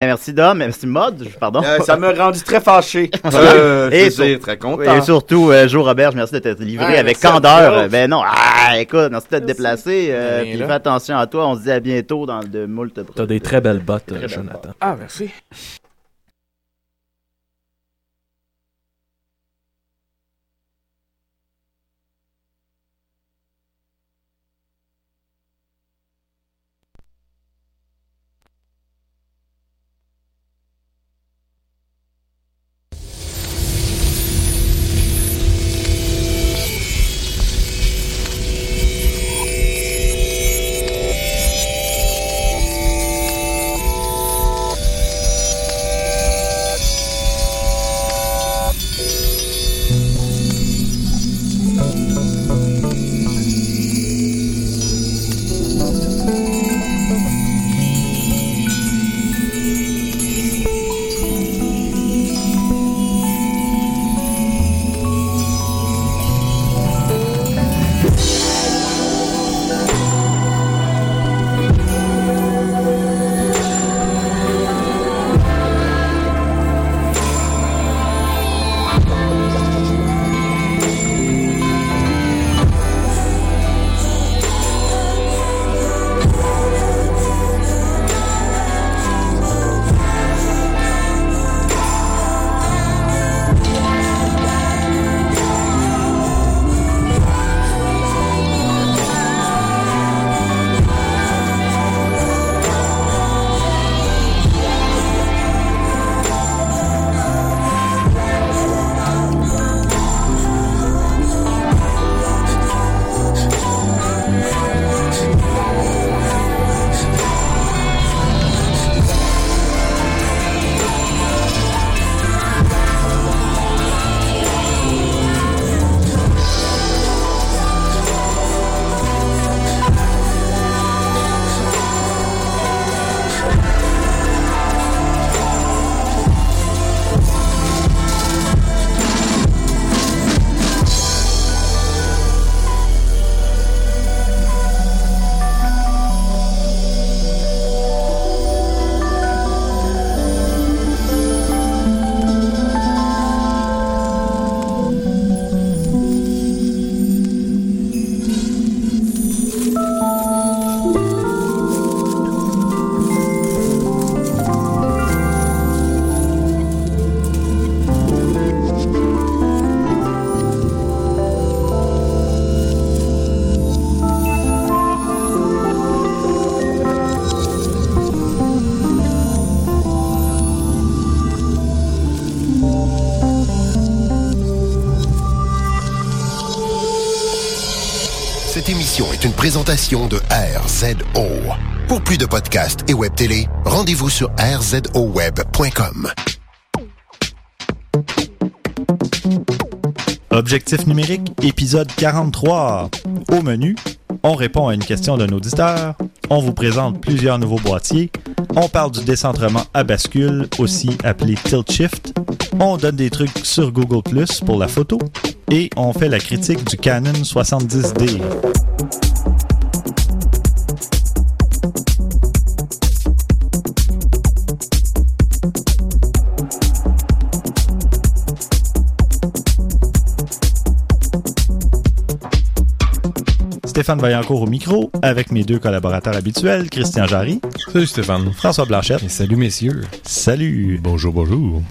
Merci Dom, merci Mod, pardon. Euh, ça m'a rendu très fâché. Euh, Et je sur- veux dire, très content. Et surtout, euh, Jo Robert, merci de t'être livré Ouais, avec candeur. Euh, Ben non, ah, écoute, merci de te déplacer. euh, puis fais attention à toi. On se dit à bientôt dans de moult T'as des très belles bottes, Très belles Jonathan. Ah, merci. De RZO. Pour plus de podcasts et web télé, rendez-vous sur rzoweb.com. Objectif numérique, épisode 43. Au menu, on répond à une question d'un auditeur, on vous présente plusieurs nouveaux boîtiers, on parle du décentrement à bascule, aussi appelé tilt shift, on donne des trucs sur Google Plus pour la photo, et on fait la critique du Canon 70D. Stéphane Vaillancourt au micro, avec mes deux collaborateurs habituels, Christian Jarry. Salut Stéphane. François Blanchette. Et salut messieurs. Salut. Bonjour, bonjour.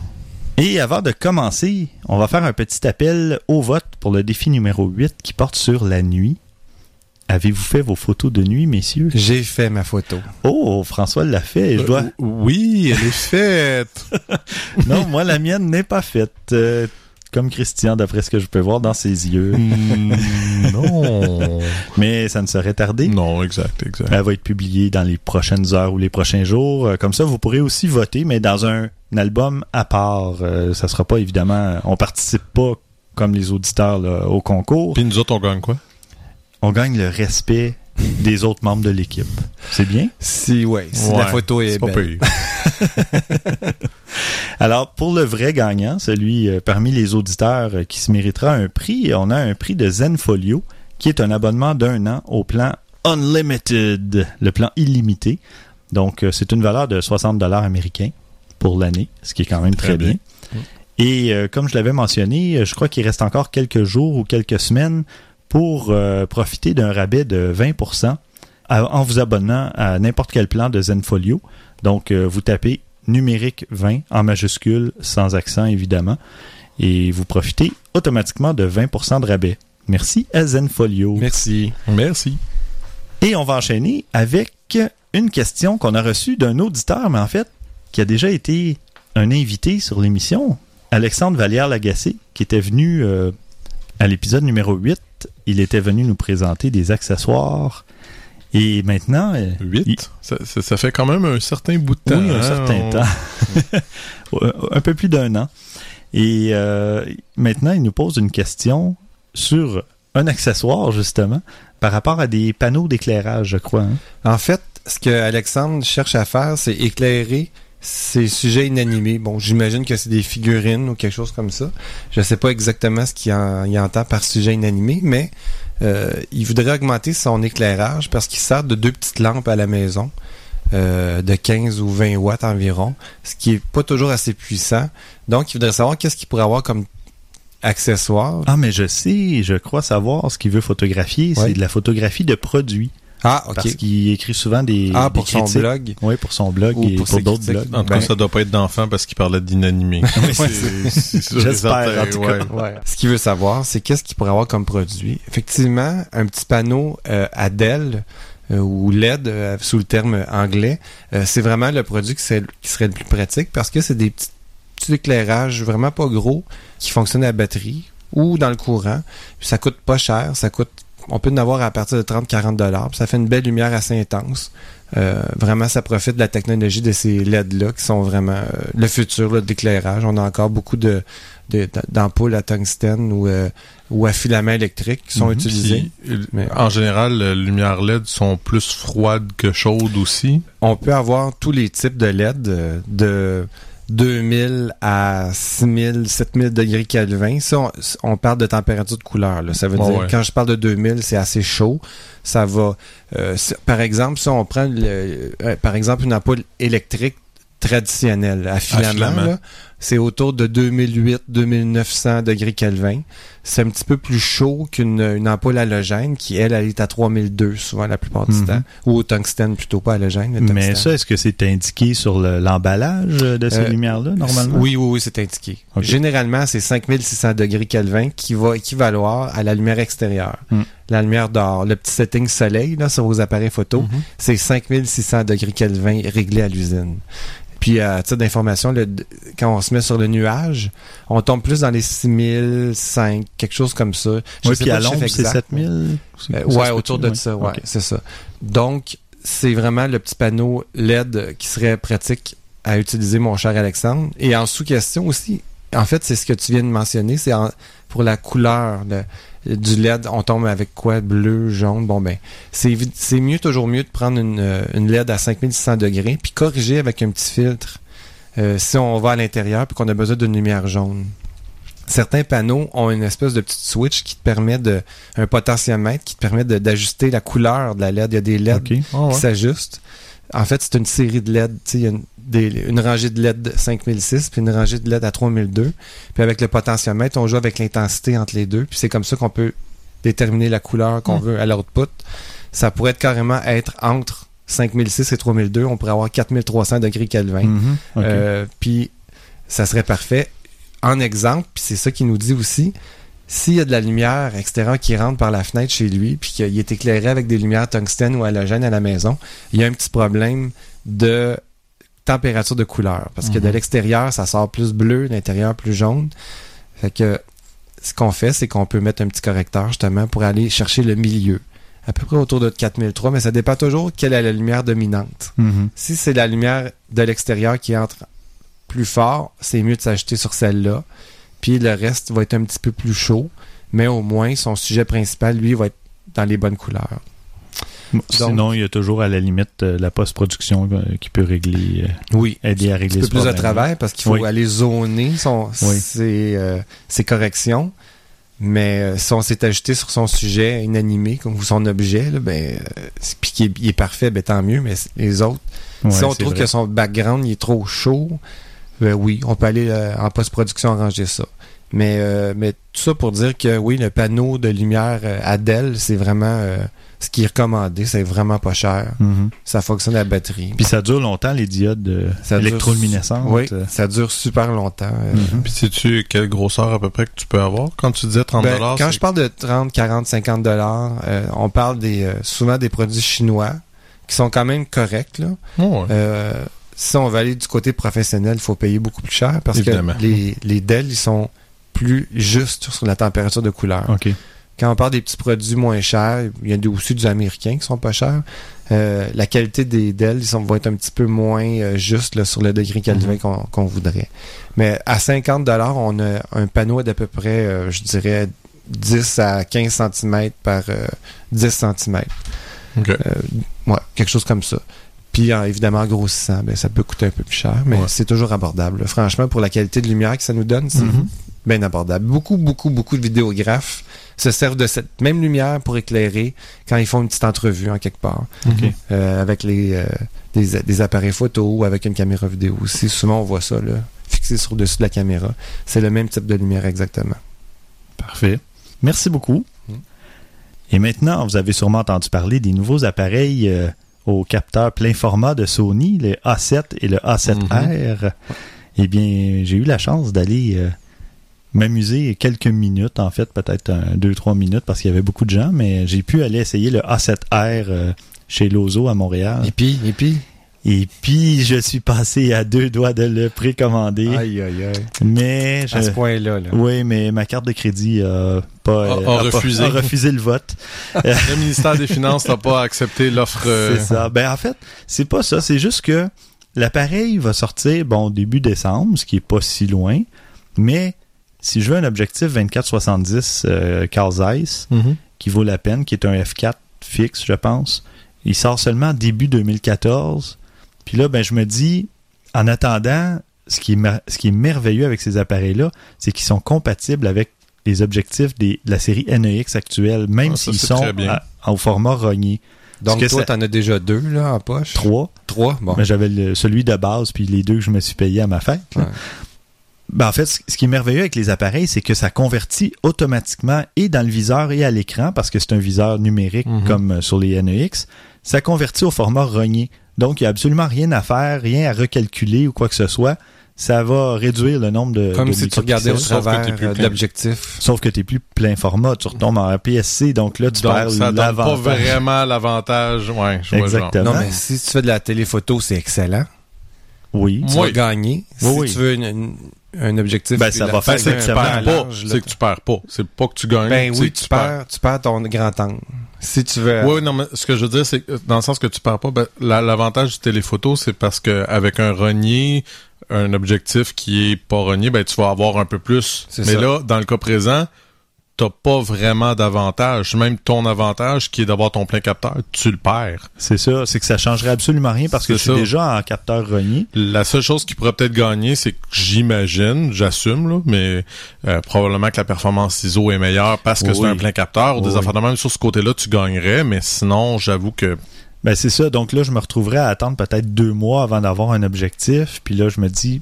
Et avant de commencer, on va faire un petit appel au vote pour le défi numéro 8 qui porte sur la nuit. Avez-vous fait vos photos de nuit, messieurs? J'ai fait ma photo. Oh, François l'a fait. Je dois... Euh, oui, elle est faite. non, moi, la mienne n'est pas faite. Euh, comme Christian, d'après ce que je peux voir dans ses yeux. Mm, non. Mais ça ne serait tardé. Non, exact, exact. Elle va être publiée dans les prochaines heures ou les prochains jours. Euh, Comme ça, vous pourrez aussi voter, mais dans un, un album à part. Euh, ça sera pas évidemment. On participe pas comme les auditeurs là, au concours. Puis nous autres, on gagne quoi? On gagne le respect des autres membres de l'équipe. C'est bien? Si, Ouais, la photo est, belle. Alors, pour le vrai gagnant, celui euh, parmi les auditeurs euh, qui se méritera un prix, on a un prix de Zenfolio, qui est un abonnement d'un an au plan Unlimited, le plan illimité. Donc, euh, c'est une valeur de 60 dollars américains pour l'année, ce qui est quand même très, Très bien. bien. Et comme je l'avais mentionné, je crois qu'il reste encore quelques jours ou quelques semaines pour euh, profiter d'un rabais de 20% à- en vous abonnant à n'importe quel plan de Zenfolio. Donc, euh, vous tapez numérique 20 en majuscule, sans accent évidemment, et vous profitez automatiquement de 20% de rabais. Merci à Zenfolio. Merci. Merci. Et on va enchaîner avec une question qu'on a reçue d'un auditeur, mais en fait, qui a déjà été un invité sur l'émission, Alexandre Vallière-Lagacé, qui était venu euh, à l'épisode numéro 8. Il était venu nous présenter des accessoires. Et maintenant... euh, 8. il- Ça, ça- ça fait quand même un certain bout de temps. oui, un hein, certain on- temps. un peu plus d'un an. Et euh, maintenant, il nous pose une question sur un accessoire, justement, par rapport à des panneaux d'éclairage, je crois. hein. En fait, ce que Alexandre cherche à faire, c'est éclairer ces sujets inanimés. Bon, j'imagine que c'est des figurines ou quelque chose comme ça. Je sais pas exactement ce qu'il en- il entend par sujet inanimé, mais euh, il voudrait augmenter son éclairage parce qu'il sert de deux petites lampes à la maison. euh, de 15 ou 20 watts environ, ce qui est pas toujours assez puissant. Donc, il voudrait savoir qu'est-ce qu'il pourrait avoir comme accessoire. Ah, mais je sais, je crois savoir ce qu'il veut photographier. C'est de la photographie de produits. Ah, ok. Parce qu'il écrit souvent des, Ah, des pour son blog. Oui, pour son blog Ou et pour pour, ses d'autres blogs. En tout cas, Ben- ça doit pas être d'enfant parce qu'il parlait d'inanimé. J'espère, en tout cas. ouais. Ouais. Ce qu'il veut savoir, c'est qu'est-ce qu'il pourrait avoir comme produit. Effectivement, un petit panneau euh, Adèle euh, ou LED euh, sous le terme anglais, euh, c'est vraiment le produit qui serait, qui serait le plus pratique parce que c'est des petits, petits éclairages vraiment pas gros qui fonctionnent à batterie ou dans le courant. Puis ça coûte pas cher, ça coûte on peut en avoir à partir de 30-40 dollars. Ça fait une belle lumière assez intense. Euh, vraiment, ça profite de la technologie de ces LED-là qui sont vraiment euh, le futur là, de l'éclairage. On a encore beaucoup de, d'ampoules à tungstène ou, euh, ou à filament électrique qui sont utilisées. Puis, euh, Mais- En général, les lumières LED sont plus froides que chaudes aussi? On peut avoir tous les types de LED de 2000 à 6000, 7000 degrés Kelvin. Ça, on, on parle de température de couleur. Là. Ça veut dire, ouais. quand je parle de 2000, c'est assez chaud. Ça va... euh, par exemple, si on prend, le- euh, par exemple, une ampoule électrique traditionnelle à filament. là, c'est autour de 2008-2900 degrés Kelvin. C'est un petit peu plus chaud qu'une une ampoule halogène qui, elle, elle est à 3002 souvent la plupart du Mhm. temps. Ou au tungstène plutôt, pas halogène. Mais ça, est-ce que c'est indiqué sur le- l'emballage de ces Euh, lumières-là, normalement? Oui, oui, oui, c'est indiqué. Généralement, c'est 5600 degrés Kelvin qui va équivaloir à la lumière extérieure. Hmm. La lumière dehors. Le petit setting soleil là, sur vos appareils photo, Mhm. c'est 5600 degrés Kelvin réglé à l'usine. Puis, à titre d'information, quand on se met sur le nuage, on tombe plus dans les 6005, quelque chose comme ça. Je Oui, sais puis pas à l'ombre, c'est exact. 7000? Euh, ouais, autour de ça, ouais, c'est ça. Donc, c'est vraiment le petit panneau LED qui serait pratique à utiliser, mon cher Alexandre. Et en sous-question aussi, en fait, c'est ce que tu viens de mentionner, c'est pour la couleur le- du LED, on tombe avec quoi? Bleu, jaune, bon ben, c'est mieux, toujours mieux de prendre une, euh, une LED à 5600 degrés, puis corriger avec un petit filtre euh, si on va à l'intérieur puis qu'on a besoin d'une lumière jaune. Certains panneaux ont une espèce de petite switch qui te permet de un potentiomètre qui te permet de- d'ajuster la couleur de la LED. Il y a des LED. Ah ouais. qui s'ajustent. En fait, c'est une série de LED. Tu sais, Il y a une, des- une rangée de LED 5006 puis une rangée de LED à 3002. Puis avec le potentiomètre, on joue avec l'intensité entre les deux. Puis c'est comme ça qu'on peut déterminer la couleur qu'on veut à l'output. Ça pourrait être carrément être entre 5006 et 3002. On pourrait avoir 4300 degrés Kelvin. Mhm. Euh, puis ça serait parfait. En exemple, puis c'est ça qu'il nous dit aussi, s'il y a de la lumière extérieure qui rentre par la fenêtre chez lui, puis qu'il est éclairé avec des lumières tungstène ou halogène à la maison, il y a un petit problème de température de couleur. Parce que de Mhm. l'extérieur, ça sort plus bleu, de l'intérieur plus jaune. Fait que ce qu'on fait, c'est qu'on peut mettre un petit correcteur justement pour aller chercher le milieu. À peu près autour de 4003, mais ça dépend toujours quelle est la lumière dominante. Mhm. Si c'est la lumière de l'extérieur qui entre plus fort, c'est mieux de s'acheter sur celle-là. Puis le reste va être un petit peu plus chaud, mais au moins son sujet principal, lui, va être dans les bonnes couleurs. Sinon, il y a toujours à la limite euh, la post-production euh, qui peut régler, euh, Oui. aider à Un régler petit peu plus de travail parce qu'il faut Oui. aller zoner son, Oui. ses, euh, ses corrections. Mais euh, si on s'est ajusté sur son sujet inanimé, comme son objet, là, ben, puis qu'il est, parfait, ben, tant mieux. Mais les autres, Ouais, si on trouve vrai. que son background il est trop chaud, ben oui, on peut aller euh, en post-production arranger ça. Mais, mais tout ça pour dire que oui, le panneau de lumière Dell, c'est vraiment ce qui est recommandé. C'est vraiment pas cher. Mhm. Ça fonctionne à la batterie. Puis ça dure longtemps, les diodes Ça dure- électroluminescentes. Oui, ça dure super longtemps. euh. Mhm. Puis sais-tu quelle grosseur à peu près que tu peux avoir? Quand tu disais 30 Ben, quand je parle de 30, 40, 50 dollars, euh, on parle des euh, souvent des produits chinois qui sont quand même corrects. Là. Oh, ouais. Euh, si on va aller du côté professionnel, il faut payer beaucoup plus cher parce Évidemment. que les, les Dell, ils sont plus justes sur la température de couleur. OK. Quand on parle des petits produits moins chers, il y a des- aussi du américain qui sont pas chers. Euh, la qualité des Dell, ils sont, vont être un petit peu moins euh, justes là, sur le degré Kelvin Mhm. qu'on voudrait. Mais à 50 dollars, on a un panneau d'à peu près, euh, je dirais, 10 à 15 cm par euh, 10 cm. Ok. Ouais, quelque chose comme ça. Puis euh, évidemment, en grossissant, ben, ça peut coûter un peu plus cher, mais Ouais. c'est toujours abordable. Franchement, pour la qualité de lumière que ça nous donne, c'est Mhm. bien abordable. Beaucoup, beaucoup, beaucoup de vidéographes se servent de cette même lumière pour éclairer quand ils font une petite entrevue en quelque part. OK. Euh, avec les, euh, des, des appareils photo ou avec une caméra vidéo aussi. Souvent, on voit ça, là, fixé sur le dessus de la caméra. C'est le même type de lumière exactement. Parfait. Merci beaucoup. Mm. Et maintenant, vous avez sûrement entendu parler des nouveaux appareils euh, au capteur plein format de Sony, le A7 et le A7R. Eh bien, j'ai eu la chance d'aller euh, m'amuser quelques minutes, en fait, peut-être un, deux, trois minutes, parce qu'il y avait beaucoup de gens, mais j'ai pu aller essayer le A7R euh, chez Lozo à Montréal. Et puis, et puis, Et puis, je suis passé à deux doigts de le précommander, aïe, aïe, aïe. mais À ce point-là, là. Oui, mais ma carte de crédit a pas, A- pas- refusé. a refusé le vote. Le ministère des Finances n'a pas accepté l'offre. euh, C'est ça. Ben en fait, c'est pas ça. C'est juste que l'appareil va sortir bon début décembre, ce qui est pas si loin. Mais si je veux un objectif 24-70 euh, Carl Zeiss, mhm. qui vaut la peine, qui est un F4 fixe, je pense, il sort seulement début 2014. Puis là, ben je me dis, en attendant, ce qui est, mer- ce qui est merveilleux avec ces appareils-là, c'est qu'ils sont compatibles avec les objectifs des, de la série NEX actuelle, même Ah, s'ils sont à- au format rogné. Donc, que toi, t'en as déjà deux, là, en poche? Trois. Trois? Bon. Mais j'avais le- celui de base, puis les deux que je me suis payé à ma fête. Ouais. Ben, en fait, ce qui est merveilleux avec les appareils, c'est que ça convertit automatiquement et dans le viseur et à l'écran, parce que c'est un viseur numérique Mhm. comme euh, sur les NEX, ça convertit au format rogné. Donc, il n'y a absolument rien à faire, rien à recalculer ou quoi que ce soit. Ça va réduire le nombre de. Comme de si tu regardais au micropixels. sauf que travers t'es plus de plein. l'objectif. Sauf que tu plus plein format, tu retombes en APS-C, donc là, tu Donc, perds ça donne pas vraiment l'avantage. Ouais, je vois. Exactement. Non, mais si tu fais de la téléphoto, c'est excellent. Oui. Tu Oui. vas gagner. Si oui. tu veux une- une- un objectif... Ben, ça va faire Ben, c'est que tu perds pas. C'est que tu perds pas. C'est pas que tu gagnes. Ben oui, que tu perds, tu perds ton grand angle. Si tu veux... Oui, non, mais ce que je veux dire, c'est que dans le sens que tu perds pas, ben, la- l'avantage du téléphoto, c'est parce que avec un renier, un objectif qui est pas renié, ben tu vas avoir un peu plus. C'est Mais ça. là, dans le cas présent, t'as pas vraiment d'avantage. Même ton avantage, qui est d'avoir ton plein capteur, tu le perds. C'est ça, c'est que ça changerait absolument rien parce que je suis déjà en capteur rogné. La seule chose qui pourrait peut-être gagner, c'est que j'imagine, j'assume, là, mais euh, probablement que la performance ISO est meilleure parce que Oui, c'est un plein capteur ou des Oui, affaires de même sur ce côté-là, tu gagnerais, mais sinon, j'avoue que Ben c'est ça, donc là je me retrouverais à attendre peut-être deux mois avant d'avoir un objectif, puis là je me dis,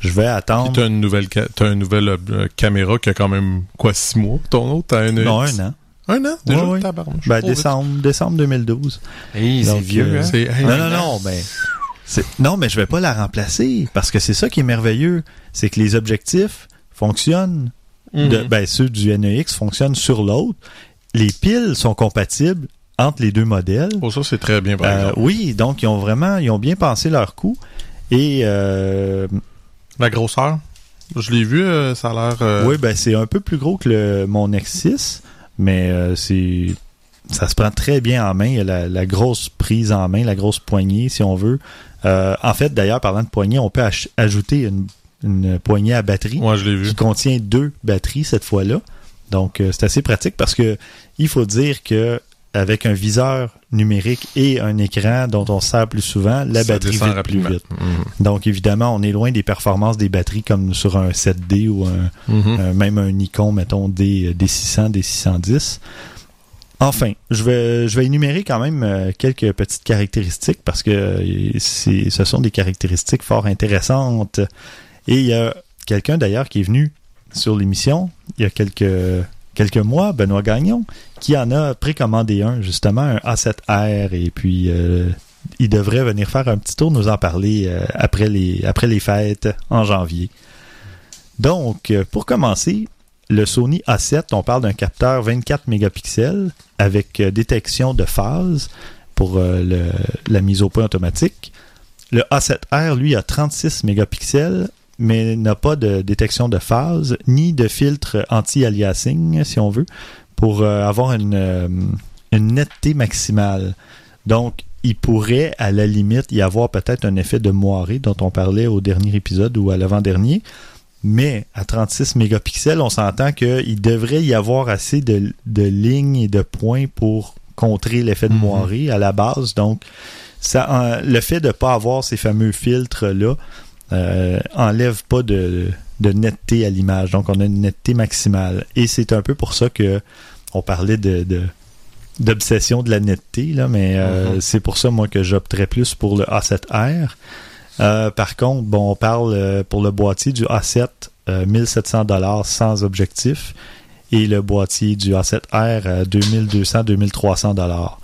je vais Puis attendre. t'as une nouvelle ca- t'as une nouvelle euh, caméra qui a quand même quoi six mois ton autre? T'as une Non, un an. un an? Déjà? Ouais. tabarnouche. Ben décembre, décembre 2012. Hey, c'est vieux, euh, hein? hey, Non, non, non, ben. Non, mais je vais pas la remplacer parce que c'est ça qui est merveilleux, c'est que les objectifs fonctionnent, de, Mhm. ben ceux du NEX fonctionnent sur l'autre. Les piles sont compatibles entre les deux modèles. Pour ça c'est très bien par Euh, exemple. oui, donc ils ont vraiment, ils ont bien pensé leur coup. Et euh, la grosseur? Je l'ai vu euh, ça a l'air euh, oui, ben c'est un peu plus gros que le, mon X6, mais euh, c'est ça se prend très bien en main. Il y a la, la grosse prise en main, la grosse poignée, si on veut. En fait, d'ailleurs, parlant de poignée, on peut ajouter une, une poignée à batterie moi je l'ai vu qui contient deux batteries cette fois-là. Donc, c'est assez pratique parce que il faut dire que avec un viseur numérique et un écran dont on se sert plus souvent, la Ça batterie vite plus vite. Mhm. Donc, évidemment, on est loin des performances des batteries comme sur un 7D ou un, Mhm. euh, même un Nikon, mettons, des, des 600, des 610. Enfin, je vais, je vais énumérer quand même euh, quelques petites caractéristiques parce que euh, ce sont des caractéristiques fort intéressantes. Et il y a quelqu'un d'ailleurs qui est venu sur l'émission il y a quelques, quelques mois, Benoît Gagnon, qui en a précommandé un, justement, un A7R. Et puis, euh, il devrait venir faire un petit tour, nous en parler euh, après, les, fêtes en janvier. Donc, euh, pour commencer, le Sony A7, on parle d'un capteur 24 mégapixels avec détection de phase pour la mise au point automatique. Le A7R, lui, a 36 mégapixels, mais n'a pas de détection de phase ni de filtre anti-aliasing, si on veut, pour euh, avoir une, euh, une netteté maximale. Donc, il pourrait, à la limite, y avoir peut-être un effet de moiré dont on parlait au dernier épisode ou à l'avant-dernier. Mais à 36 mégapixels, on s'entend qu'il devrait y avoir assez de, de lignes et de points pour contrer l'effet de Mhm. moiré à la base. Donc, ça, le fait de ne pas avoir ces fameux filtres-là euh, enlève pas de, de netteté à l'image. Donc, on a une netteté maximale. Et c'est un peu pour ça que on parlait de, de- d'obsession de la netteté, là, mais euh, Mhm. c'est pour ça, moi, que j'opterais plus pour le A7R. Euh, par contre, bon, on parle euh, pour le boîtier du A7, euh, 1700 dollars sans objectif, et le boîtier du A7R, euh, 2200-2300 dollars.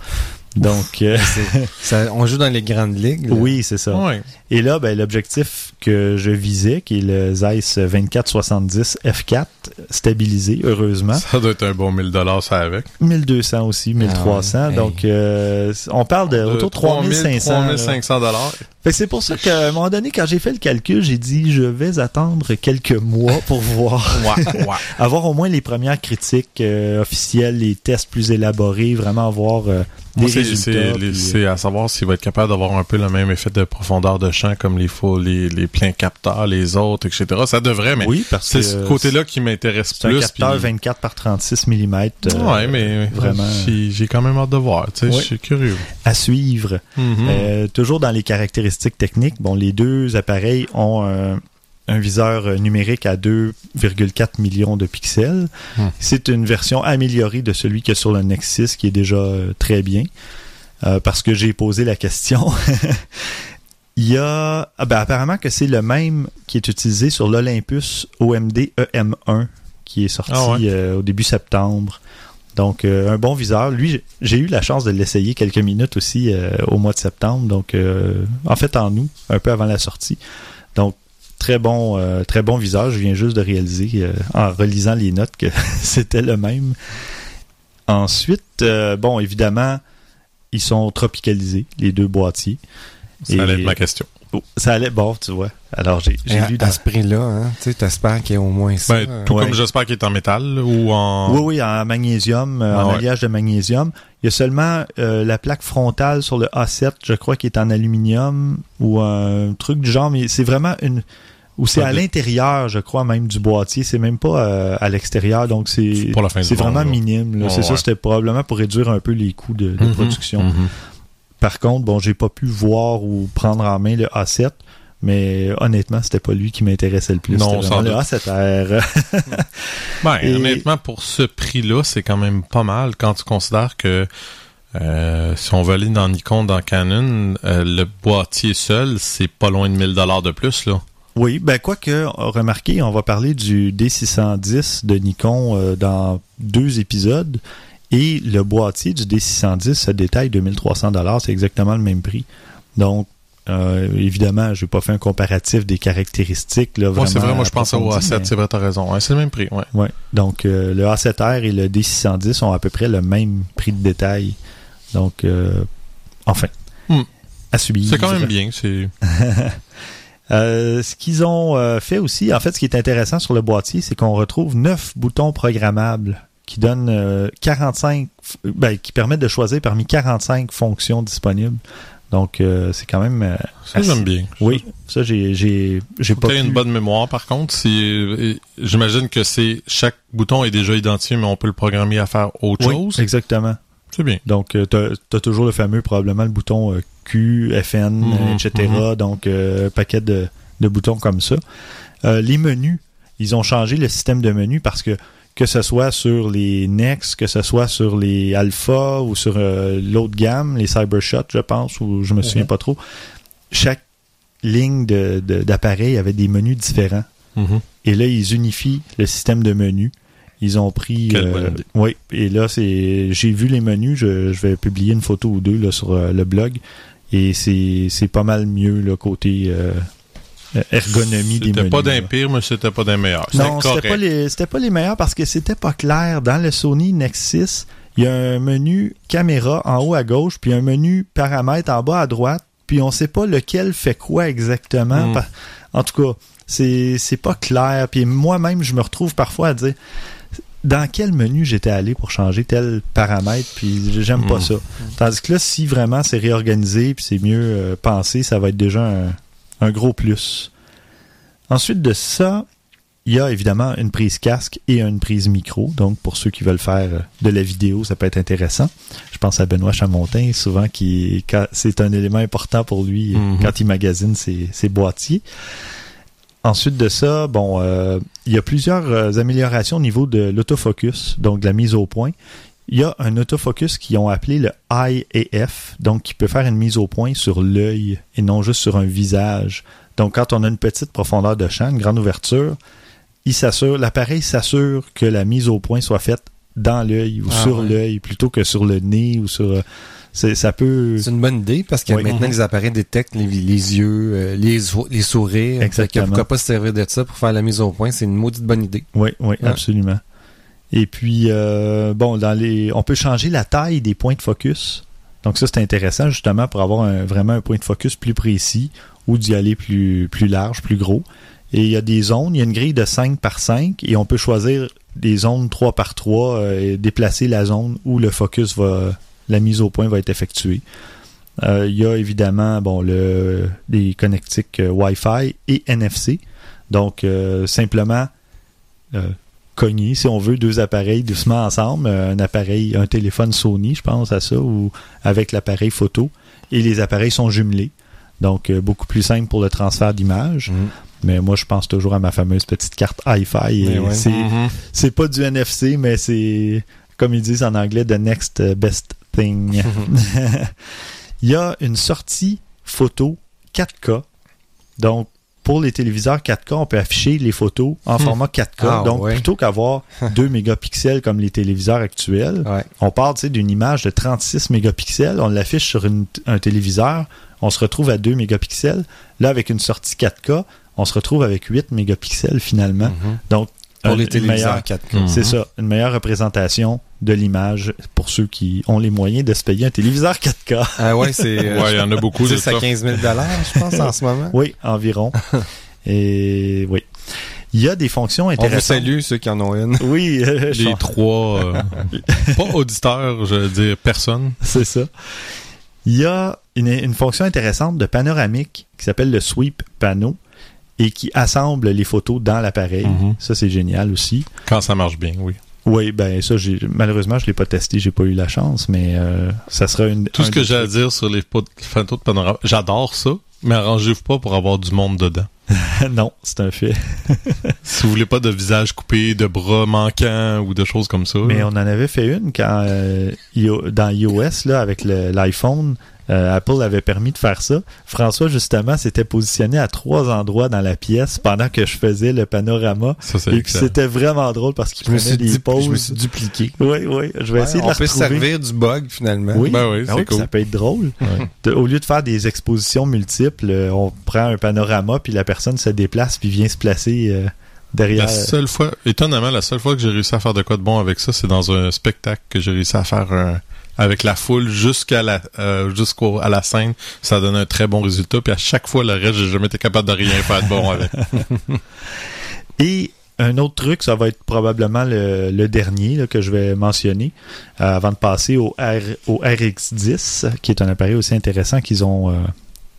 Donc, euh, Ça- on joue dans les grandes ligues. là. oui, c'est ça. Ouais. Et là, ben, l'objectif que je visais, qui est le Zeiss 2470 F4, stabilisé, heureusement. Ça doit être un bon 1000 dollars ça avec. 1200 aussi, 1300. Ah ouais. Donc, euh, on parle de autour de 3500. là. 3500 dollars. Fait c'est pour ça qu'à un moment donné, quand j'ai fait le calcul, j'ai dit, je vais attendre quelques mois pour voir, Ouais, ouais. avoir au moins les premières critiques euh, officielles, les tests plus élaborés, vraiment avoir euh, des Moi, c'est- résultats. c'est puis, c'est à savoir s'il va être capable d'avoir un peu le même effet de profondeur de champ comme les faux, les, les pleins capteurs, les autres, etc. Ça devrait, mais oui, parce que c'est ce côté-là qui m'intéresse c'est un plus. capteur puis- 24 par 36 mm. ouais, mais vraiment. j'ai quand même hâte de voir. Je suis curieux. à suivre. Mhm. Euh, toujours dans les caractéristiques techniques, bon, les deux appareils ont un, un viseur numérique à 2,4 millions de pixels. Hmm. C'est une version améliorée de celui qu'il y a sur le Nexus, qui est déjà euh, très bien. Euh, parce que j'ai posé la question. Il y a ah ben, apparemment que c'est le même qui est utilisé sur l'Olympus OMD EM1 qui est sorti Ah ouais. euh, au début septembre. Donc euh, un bon viseur. Lui, j'ai- eu la chance de l'essayer quelques minutes aussi euh, au mois de septembre. Donc euh, en fait en août, un peu avant la sortie. Donc très bon, euh, très bon viseur. Je viens juste de réaliser euh, en relisant les notes que c'était le même. Ensuite, euh, bon évidemment, ils sont tropicalisés les deux boîtiers. Ça allait être ma question. Oh, ça allait, bon, tu vois. Alors, j'ai à, lu à dans... ce prix-là, hein, tu sais, t'espères qu'il y a au moins ça. Ben, tout Ouais. comme j'espère qu'il est en métal ou en. Oui, oui, en magnésium, euh, Ah en ouais. alliage de magnésium. Il y a seulement euh, la plaque frontale sur le A7, je crois, qui est en aluminium ou un truc du genre, mais c'est vraiment une... Ou c'est Ah, à l'intérieur, je crois, même du boîtier. C'est même pas euh, à l'extérieur, donc c'est Pour la fin du c'est monde, vraiment là. minime. Ouais, c'est ça, c'était probablement pour réduire un peu les coûts de, de Mhm, production. mhm. Par contre, bon, j'ai pas pu voir ou prendre en main le A7, mais honnêtement, c'était pas lui qui m'intéressait le plus. Non, sans le A7R. Ben, Et- honnêtement, pour ce prix-là, c'est quand même pas mal quand tu considères que euh, si on veut aller dans Nikon, dans Canon, euh, le boîtier seul, c'est pas loin de 1000 dollars de plus, là. Oui, ben quoique, remarquez, on va parler du D610 de Nikon euh, dans deux épisodes. Et le boîtier du D610 se détaille 2300 dollars, c'est exactement le même prix. Donc, euh, évidemment, je n'ai pas fait un comparatif des caractéristiques. Là, Ouais, c'est vrai, moi je pense au approfondies, A7, mais- c'est vrai, t'as raison. Ouais, c'est le même prix, ouais. Ouais. Donc, euh, le A7R et le D610 ont à peu près le même prix de détail. Donc, euh, enfin, Hmm. à subir. C'est quand même bien, c'est... Ce qu'ils ont fait aussi, en fait, ce qui est intéressant sur le boîtier, c'est qu'on retrouve neuf boutons programmables qui donnent euh, 45, f- ben, qui permettent de choisir parmi 45 fonctions disponibles. Donc, euh, c'est quand même. euh, Ça, assez- j'aime bien. Oui, ça, j'ai, j'ai, j'ai pas pu- une bonne mémoire, par contre. Si, euh, j'imagine que c'est chaque bouton est déjà identifié, mais on peut le programmer à faire autre Oui, chose. exactement. C'est bien. Donc, euh, t'as as toujours le fameux, probablement, le bouton euh, Q, FN, Mhm, euh, etc. mhm. Donc, euh, un paquet de, de boutons comme ça. Euh, les menus, ils ont changé le système de menus parce que que ce soit sur les Next, que ce soit sur les Alpha ou sur euh, l'autre gamme, les Cybershot, je pense, ou je me souviens pas trop. Chaque ligne de- de- d'appareil avait des menus différents. Mhm. Et là, ils unifient le système de menus. Ils ont pris. Idée. oui, et là, c'est. J'ai vu les menus. Je, je vais publier une photo ou deux là, sur euh, le blog. Et c'est c'est pas mal mieux le côté euh, ergonomie des menus. C'était pas d'un pire, mais c'était pas d'un meilleur. Non, c'était pas les c'était pas les meilleurs parce que c'était pas clair dans le Sony Nexus. Il y a un menu caméra en haut à gauche, puis un menu paramètres en bas à droite, puis on sait pas lequel fait quoi exactement. Mm. Pa- En tout cas, c'est c'est pas clair. Puis moi-même, je me retrouve parfois à dire dans quel menu j'étais allé pour changer tel paramètre, puis j'aime pas Mm. ça. Tandis que là, si vraiment c'est réorganisé, puis c'est mieux euh, pensé, ça va être déjà un, un gros plus. Ensuite de ça, il y a évidemment une prise casque et une prise micro. Donc, pour ceux qui veulent faire de la vidéo, ça peut être intéressant. Je pense à Benoît Chamontin, souvent, qui c'est un élément important pour lui Mhm. quand il magasine ses, ses boîtiers. Ensuite de ça, bon, euh, il y a plusieurs euh, améliorations au niveau de l'autofocus, donc de la mise au point. Il y a un autofocus qui ont appelé le IAF, donc qui peut faire une mise au point sur l'œil et non juste sur un visage. Donc, quand on a une petite profondeur de champ, une grande ouverture, il s'assure, l'appareil s'assure que la mise au point soit faite dans l'œil ou Ah sur ouais. l'œil plutôt que sur le nez ou sur. euh, c'est- ça peut. C'est une bonne idée parce que Oui. maintenant les appareils détectent les, les yeux, euh, les, les sourires. Exactement. Pourquoi pas se servir de ça pour faire la mise au point? C'est une maudite bonne idée. Oui, oui, Ouais. absolument. Et puis, euh, bon, dans les, on peut changer la taille des points de focus. Donc ça, c'est intéressant justement pour avoir vraiment un point de focus plus précis ou d'y aller plus, plus large, plus gros. Et il y a des zones, il y a une grille de 5 par 5 et on peut choisir des zones 3 par 3 euh, et déplacer la zone où le focus va, la mise au point va être effectuée. Euh, il y a évidemment bon le des connectiques Wi-Fi et NFC. Donc simplement cogner, si on veut, deux appareils doucement ensemble, euh, un appareil, un téléphone Sony, je pense à ça, ou avec l'appareil photo, et les appareils sont jumelés. Donc euh, beaucoup plus simple pour le transfert d'image. Mais moi, je pense toujours à ma fameuse petite carte Hi-Fi. Et Mais ouais. c'est, Mhm. c'est pas du NFC, mais c'est, comme ils disent en anglais, the next best thing. Il y a une sortie photo 4K. Donc, pour les téléviseurs 4K, on peut afficher les photos en Hmm. format 4K. Ah, Donc, ouais. plutôt qu'avoir 2 mégapixels comme les téléviseurs actuels, Ouais. on sais, d'une image de 36 mégapixels, on l'affiche sur une- un téléviseur, on se retrouve à 2 mégapixels. Là, avec une sortie 4K, on se retrouve avec 8 mégapixels finalement. Mhm. Donc, Pour un- les téléviseurs meilleure- 4K. Mhm. c'est ça, une meilleure représentation de l'image pour ceux qui ont les moyens de se payer un téléviseur 4K. Ah ouais, c'est euh, Ouais, il y en a beaucoup de 10 ça. à 15 000 je pense, en ce moment. Oui, environ. Et oui. Il y a des fonctions On vous intéressantes. salue, ceux qui en ont une. Oui, euh, je- Les trois, euh, pas auditeurs, je veux dire personne. c'est ça. Il y a une, une fonction intéressante de panoramique qui s'appelle le sweep panneau et qui assemble les photos dans l'appareil. Mhm. Ça, c'est génial aussi. Quand ça marche bien, oui. Oui, ben ça, malheureusement, je l'ai pas testé, j'ai pas eu la chance, mais euh, ça sera une. Tout un ce que j'ai à dire sur les photos de panorama, j'adore ça, mais arrangez-vous pas pour avoir du monde dedans. non, c'est un fait. Si vous voulez pas de visage coupé, de bras manquants ou de choses comme ça. Mais là. on en avait fait une quand euh, io- dans iOS là avec l'iPhone, euh, Apple avait permis de faire ça. François justement s'était positionné à trois endroits dans la pièce pendant que je faisais le panorama ça, c'est et puis c'était vraiment drôle parce qu'il prenait des pauses. je me suis dupliqué. Oui, oui, je vais Ouais, essayer de on la peut retrouver. servir du bug, finalement. Oui, Ben oui, Ah c'est oui, cool. ça peut être drôle. Ouais. De- au lieu de faire des expositions multiples, euh, on prend un panorama puis la personne se déplace puis vient se placer euh, derrière. La seule fois, étonnamment, la seule fois que j'ai réussi à faire de quoi de bon avec ça, c'est dans un spectacle que j'ai réussi à faire un- avec la foule jusqu'à la euh, jusqu'au à la scène. Ça donne un très bon résultat. Puis à chaque fois, le reste, j'ai jamais été capable de rien faire de bon avec. Et un autre truc, ça va être probablement le, le dernier là, que je vais mentionner euh, avant de passer au, R, au RX10, qui est un appareil aussi intéressant qu'ils ont euh,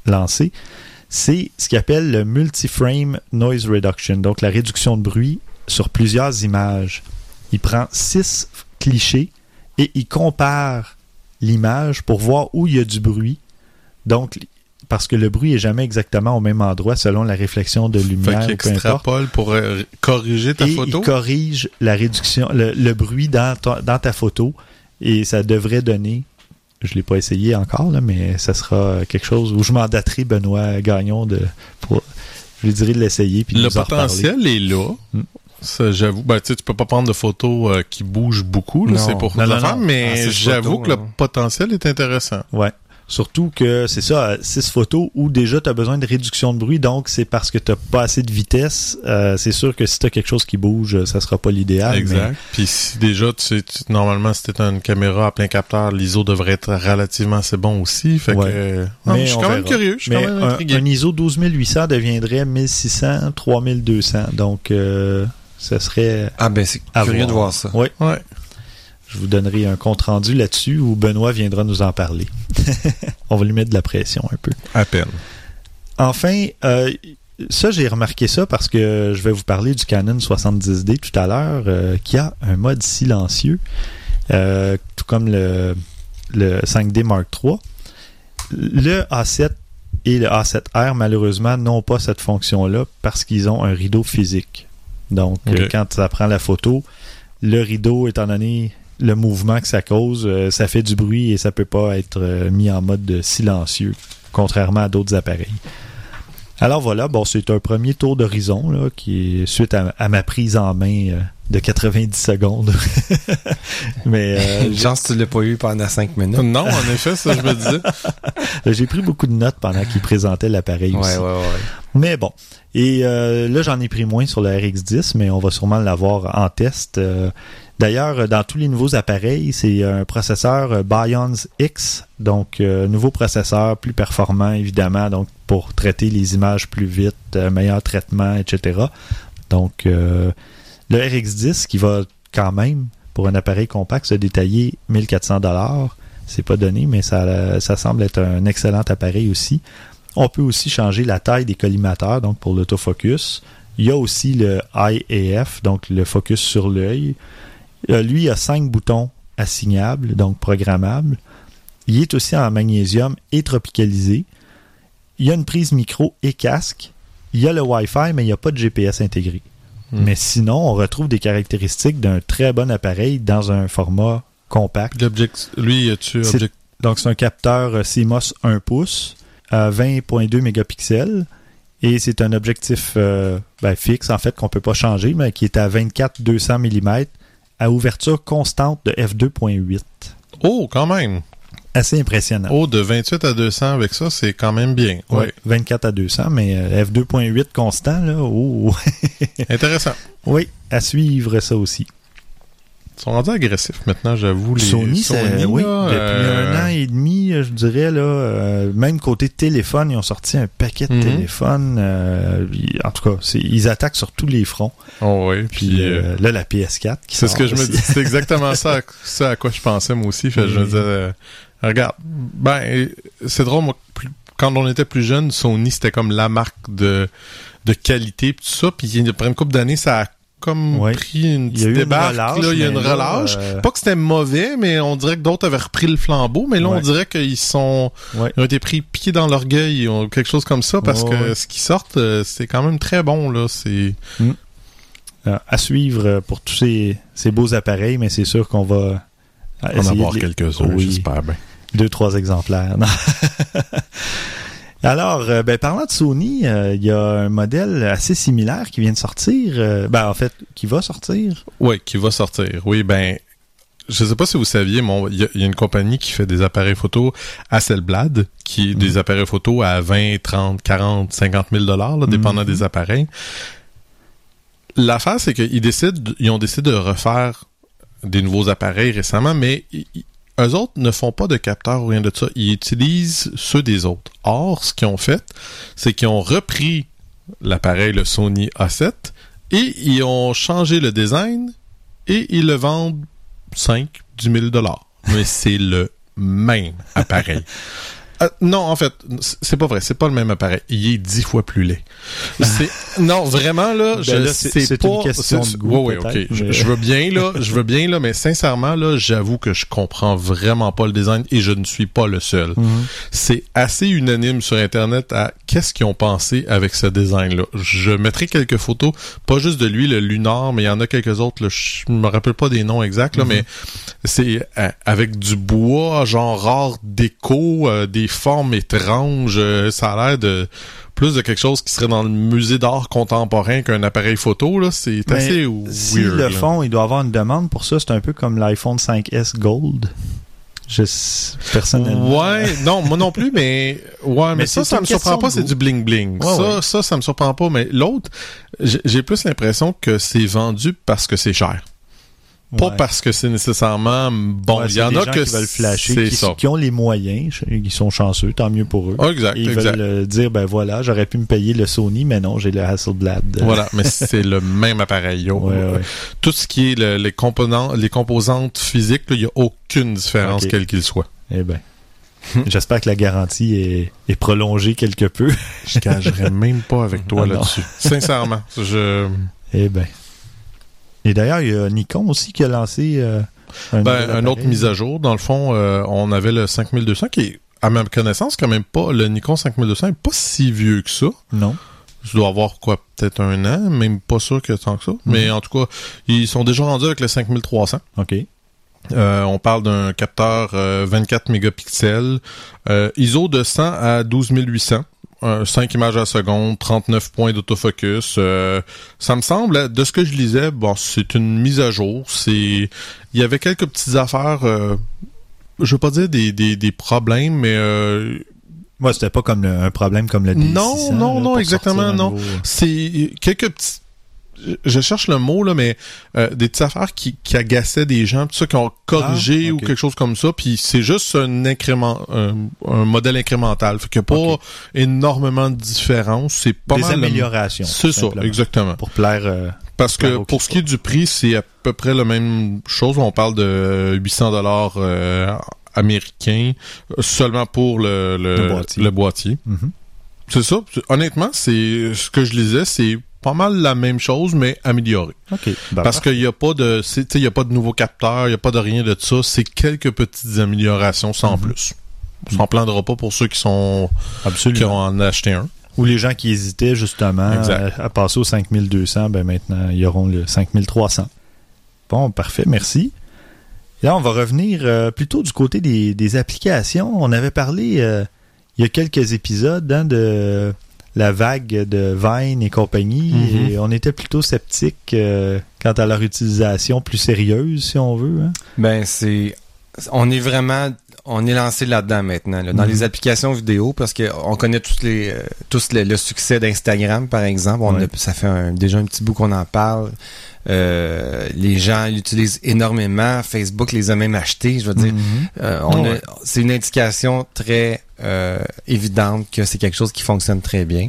lancé. C'est ce qu'ils appelle le Multiframe Noise Reduction, donc la réduction de bruit sur plusieurs images. Il prend six clichés et il compare l'image pour voir où il y a du bruit. Donc, parce que le bruit est jamais exactement au même endroit selon la réflexion de Fait lumière qu'il importe. extrapole pour euh, corriger ta et photo? il corrige la réduction, le, le bruit dans, ta- dans ta photo et ça devrait donner, je l'ai pas essayé encore, là, mais ça sera quelque chose où je mandaterai Benoît Gagnon de, pour, je lui dirai de l'essayer puis de Le nous en reparler. potentiel est là. Ça, j'avoue. Ben, tu sais, tu peux pas prendre de photos euh, qui bougent beaucoup, c'est pour Non, le non, non. Ah, mais c'est j'avoue que le hein. potentiel est intéressant. Ouais. Surtout que c'est ça, 6 photos où déjà tu as besoin de réduction de bruit, donc c'est parce que tu pas assez de vitesse. Euh, c'est sûr que si tu as quelque chose qui bouge, ça sera pas l'idéal. exact. Puis si déjà, tu sais, tu- normalement, si t'es une caméra à plein capteur, l'ISO devrait être relativement assez bon aussi. Fait Ouais. que, euh, non, Mais je suis quand même verra. curieux. Je suis Mais quand même un, intrigué. un ISO 12800 deviendrait 1600, 3200. Donc, euh, ça serait. Ah ben c'est curieux voir. de voir ça. Oui, Ouais. Je vous donnerai un compte rendu là-dessus où Benoît viendra nous en parler. On va lui mettre de la pression un peu. À peine. Enfin, euh, ça, j'ai remarqué ça parce que je vais vous parler du Canon 70D tout à l'heure, euh, qui a un mode silencieux, euh, tout comme le, le 5D Mark III. Le A7 et le A7R, malheureusement, n'ont pas cette fonction-là parce qu'ils ont un rideau physique. Donc, euh, quand ça prend la photo, le rideau, étant donné le mouvement que ça cause, euh, ça fait du bruit et ça peut pas être euh, mis en mode de silencieux, contrairement à d'autres appareils. Alors voilà, bon, c'est un premier tour d'horizon qui est suite à, à ma prise en main euh, de 90 secondes. Mais euh, si tu l'as pas eu pendant 5 minutes. Non, en effet, ça, je me disais. j'ai pris beaucoup de notes pendant qu'il présentait l'appareil aussi. Ouais, ouais, ouais. Mais bon. Et euh, là, j'en ai pris moins sur le RX10, mais on va sûrement l'avoir en test. Euh, D'ailleurs, dans tous les nouveaux appareils, c'est un processeur euh, Bions X, donc euh, nouveau processeur plus performant évidemment, donc pour traiter les images plus vite, euh, meilleur traitement, etc. Donc euh, le RX10 qui va quand même pour un appareil compact se détailler 1400 dollars, c'est pas donné, mais ça, ça semble être un excellent appareil aussi. On peut aussi changer la taille des collimateurs, donc pour l'autofocus. Il y a aussi le IAF, donc le focus sur l'œil. Euh, lui, il a cinq boutons assignables, donc programmables. Il est aussi en magnésium et tropicalisé. Il y a une prise micro et casque. Il y a le Wi-Fi, mais il n'y a pas de GPS intégré. Hmm. Mais sinon, on retrouve des caractéristiques d'un très bon appareil dans un format compact. Lui, object... Donc, c'est un capteur euh, CMOS 1 pouce à 20.2 mégapixels. Et c'est un objectif euh, ben, fixe, en fait, qu'on peut pas changer, mais qui est à 24-200 mm à ouverture constante de f2.8. Oh, quand même. Assez impressionnant. Oh, de 28 à 200 avec ça, c'est quand même bien. Ouais, Ouais. 24 à 200, mais euh, f2.8 constant, là, oh. Intéressant. oui, à suivre ça aussi. Ils sont rendus agressifs maintenant, j'avoue. Les Sony, c'est oui, là, depuis euh, un an et demi, je dirais là, euh, même côté téléphone, ils ont sorti un paquet de Mhm. téléphones. euh, en tout cas, ils attaquent sur tous les fronts. Oh, oui. Puis Puis, euh, euh, là, la PS4 qui c'est ce que je me dis. C'est exactement ça, à- ça à quoi je pensais moi aussi. Fait, Je me disais, euh, regarde, ben, euh, c'est drôle, moi, plus- quand on était plus jeune, Sony, c'était comme la marque de, de qualité, pis tout ça. Puis après une couple d'années, ça a comme Ouais. pris une Il y a petite eu une débarque. relâche, là, il y a une relâche. euh, Pas que c'était mauvais, mais on dirait que d'autres avaient repris le flambeau. Mais là, on dirait qu'ils sont, Ouais. ils ont été pris pied dans l'orgueil ou quelque chose comme ça parce Ouais, que ouais. ce qui sortent, euh, c'est quand même très bon là. C'est Euh, à suivre pour tous ces, ces beaux appareils, mais c'est sûr qu'on va en essayer avoir les- quelques-uns, Oui. j'espère bien. deux, trois exemplaires. Alors, euh, ben, parlant de Sony, euh, il y a un modèle assez similaire qui vient de sortir. euh, ben, en fait, qui va sortir. Oui, qui va sortir. Oui, ben, je sais pas si vous saviez, mais il y, a- il y a une compagnie qui fait des appareils photo, Hasselblad, qui est des appareils photo à 20, 30, 40, 50 000 dollars, dépendant Mhm. des appareils. L'affaire, c'est qu'ils décident, ils ont décidé de refaire des nouveaux appareils récemment, mais eux autres ne font pas de capteurs ou rien de ça. Ils utilisent ceux des autres. Or, ce qu'ils ont fait, c'est qu'ils ont repris l'appareil, le Sony A7, et ils ont changé le design et ils le vendent 5, 10 000 dollars. Mais c'est le même appareil. Euh, non, en fait, c'est pas vrai. C'est pas le même appareil. Il est dix fois plus laid. Non, vraiment là, Ben je là, c'est- pas. une question de goût, Ouais, ouais, ok. je veux bien là, je veux bien là, mais sincèrement là, j'avoue que je comprends vraiment pas le design et je ne suis pas le seul. Mhm. C'est assez unanime sur internet à qu'est-ce qu'ils ont pensé avec ce design là. Je mettrai quelques photos, pas juste de lui le lunar, mais il y en a quelques autres là, je me rappelle pas des noms exacts là, Mhm. mais c'est euh, avec du bois genre rare déco, euh, des formes étranges, euh, ça a l'air de plus de quelque chose qui serait dans le musée d'art contemporain qu'un appareil photo là, c'est assez Si weird. le là. fond, il doit avoir une demande pour ça, c'est un peu comme l'iPhone 5S Gold. Je personnellement. Ouais, non, moi non plus, mais ouais, mais, Mais ça, ça me surprend pas, c'est du bling bling. Ouais, ça, ouais. ça, ça me surprend pas, mais l'autre, j'ai plus l'impression que c'est vendu parce que c'est cher. Pas Ouais. parce que c'est nécessairement bon. Ouais, Il y en a que qui veulent flasher, qui, ça. qui ont les moyens, ils sont chanceux, tant mieux pour eux. Exact, Et ils exact. veulent euh, dire, ben voilà, j'aurais pu me payer le Sony, mais non, j'ai le Hasselblad. Voilà, mais c'est le même appareil. yo. Ouais, ouais. Tout ce qui est le- les composants, les composantes physiques, il y a aucune différence quelle qu'il soit. Eh ben. J'espère que la garantie est, est prolongée quelque peu. Je gagerais même pas avec toi Ah, là-dessus. Sincèrement, je Eh ben. Et d'ailleurs, il y a Nikon aussi qui a lancé euh, un, Ben, un autre mise à jour. Dans le fond, euh, on avait le 5200 qui est, à ma connaissance, quand même pas, le Nikon 5200 est pas si vieux que ça. Non. Ça doit avoir quoi, peut-être un an, même pas sûr que tant que ça. Mais en tout cas, ils sont déjà rendus avec le 5300. OK. Euh, on parle d'un capteur euh, 24 mégapixels, euh, ISO de 100 à 12800. Euh, 5 images à la seconde, 39 points d'autofocus. euh, ça me semble, de ce que je lisais, bon, c'est une mise à jour. C'est, il y avait quelques petites affaires. euh, je veux pas dire des, des, des problèmes, mais euh, Moi, c'était pas comme le- un problème comme le D600. Non, non, là, non, exactement, non. nouveau- c'est quelques petits je- cherche le mot là mais euh, des petites affaires qui, qui agaçaient des gens tout ça qui ont corrigé Ah, ou quelque chose comme ça puis c'est juste un incrément un, un modèle incrémental fait qu'il n'y a pas énormément de différence c'est pas Des mal améliorations. c'est ça exactement Pour plaire. euh, parce que Plaire pour ce qui est du prix c'est à peu près la même chose on parle de 800 dollars américains euh, seulement pour le, le, Le boîtier. le boîtier. mhm. C'est ça. Honnêtement, c'est ce que je lisais, c'est pas mal la même chose, mais amélioré. OK. Ben, Parce qu'il n'y a pas de, il y a pas de nouveau capteur, il n'y a pas de rien de ça. C'est quelques petites améliorations sans Mhm. plus. On s'en plaindra pas pour ceux qui sont, qui Absolument. ont en acheté un. Ou les gens qui hésitaient justement Exact. à, à passer au 5200, ben maintenant, ils auront le 5300. Bon, parfait, merci. Et là, on va revenir euh, plutôt du côté des, des applications. On avait parlé euh, il y a quelques épisodes hein, de la vague de Vine et compagnie, Mhm. et on était plutôt sceptique euh, quant à leur utilisation plus sérieuse, si on veut. hein. Ben, c'est. On est vraiment. On est lancé là-dedans maintenant, là, dans Mhm. les applications vidéo, parce que on connaît tous les euh, tous le, le succès d'Instagram, par exemple. On Ouais. a- ça fait un- déjà un petit bout qu'on en parle. Euh, les gens l'utilisent énormément. Facebook les a même achetés. Je veux dire, Mhm. euh, on Ouais. a- c'est une indication très euh, évidente que c'est quelque chose qui fonctionne très bien.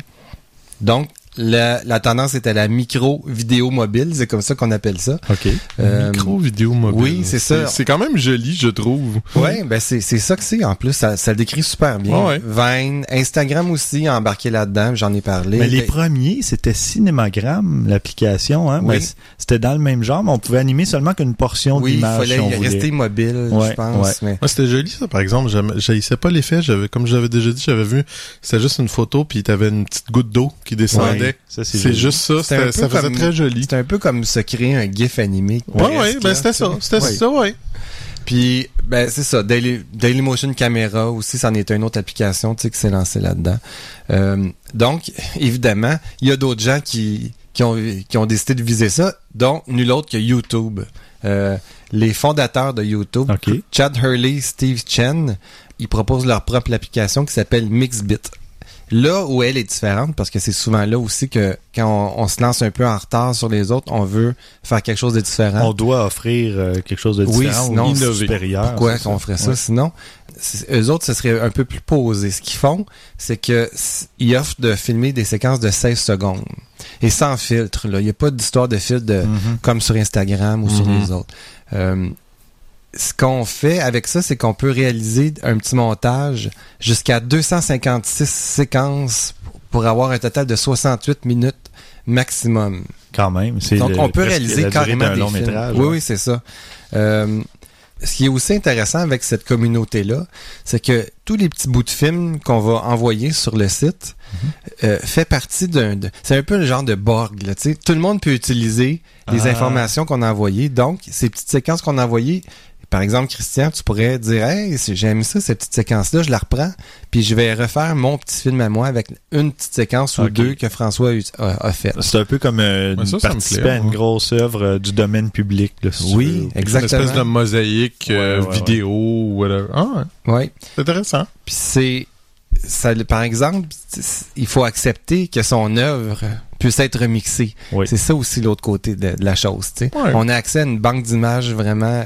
Donc, la, la tendance est à la micro vidéo mobile, c'est comme ça qu'on appelle ça. OK. Euh, Micro vidéo mobile. oui, c'est ça. C'est quand même joli, je trouve. Ouais, ben c'est c'est ça que c'est en plus, ça, ça le décrit super bien. Ouais, ouais. Vine, Instagram aussi a embarqué là-dedans, j'en ai parlé. Mais les Ben, premiers, c'était Cinémagramme, l'application. Hein? Oui. C- c'était dans le même genre, mais on pouvait animer seulement qu'une portion oui, il d'image. fallait si on voulait. rester mobile, Ouais, je pense. ouais. Mais c'était joli, ça, par exemple. J'haïssais pas l'effet. J'avais, comme j'avais déjà dit, j'avais vu, c'était juste une photo, puis t'avais une petite goutte d'eau qui descendait. C'est juste ça. C'était un c'était- peu Ça faisait comme- très joli. c'est un peu comme se créer un gif animé. Ouais, ouais, ben c'était ça. C'était Ouais. ça, ouais. Puis, ben c'est ça, Daily, Dailymotion Camera aussi, c'en est une autre application, tu sais, qui s'est lancée là-dedans. Euh, donc, évidemment, il y a d'autres gens qui, qui, ont, qui ont décidé de viser ça, dont nul autre que YouTube. Euh, les fondateurs de YouTube. Chad Hurley, Steve Chen, ils proposent leur propre application qui s'appelle Mixbit. Là où elle est différente, parce que c'est souvent là aussi que quand on, on se lance un peu en retard sur les autres, on veut faire quelque chose de différent. On doit offrir euh, quelque chose de Oui, différent sinon, ou supérieur. Pourquoi qu'on ferait ça? Ouais. sinon? Eux autres, ce serait un peu plus posé. Ce qu'ils font, c'est que ils offrent de filmer des séquences de 16 secondes. Et sans filtre, là. Il n'y a pas d'histoire de filtre de, Mhm. comme sur Instagram ou sur Mhm. les autres. Euh, ce qu'on fait avec ça, c'est qu'on peut réaliser un petit montage jusqu'à 256 séquences pour avoir un total de 68 minutes maximum. Quand même. C'est Donc, le- on peut réaliser carrément des long films. métrage. Oui, oui, c'est ça. Euh, ce qui est aussi intéressant avec cette communauté-là, c'est que tous les petits bouts de films qu'on va envoyer sur le site Mhm. euh, fait partie d'un... de- C'est un peu le genre de Borg. Là, tu sais. Tout le monde peut utiliser les Ah. informations qu'on a envoyées. Donc, ces petites séquences qu'on a envoyées, par exemple, Christian, tu pourrais dire Hey, j'aime ça, cette petite séquence-là, je la reprends, puis je vais refaire mon petit film à moi avec une petite séquence ou deux que François a, a- a fait. C'est un peu comme euh, Ouais, ça, ça me participer plaît, à une grosse œuvre euh, du domaine public. Là, si tu Oui, veux. Une exactement. espèce de mosaïque euh, Ouais, ouais, vidéo ou whatever. Ah, ouais. C'est intéressant. Puis c'est ça, par exemple, il faut accepter que son œuvre puisse être remixée. Oui. C'est ça aussi l'autre côté de, de la chose. On a accès à une banque d'images vraiment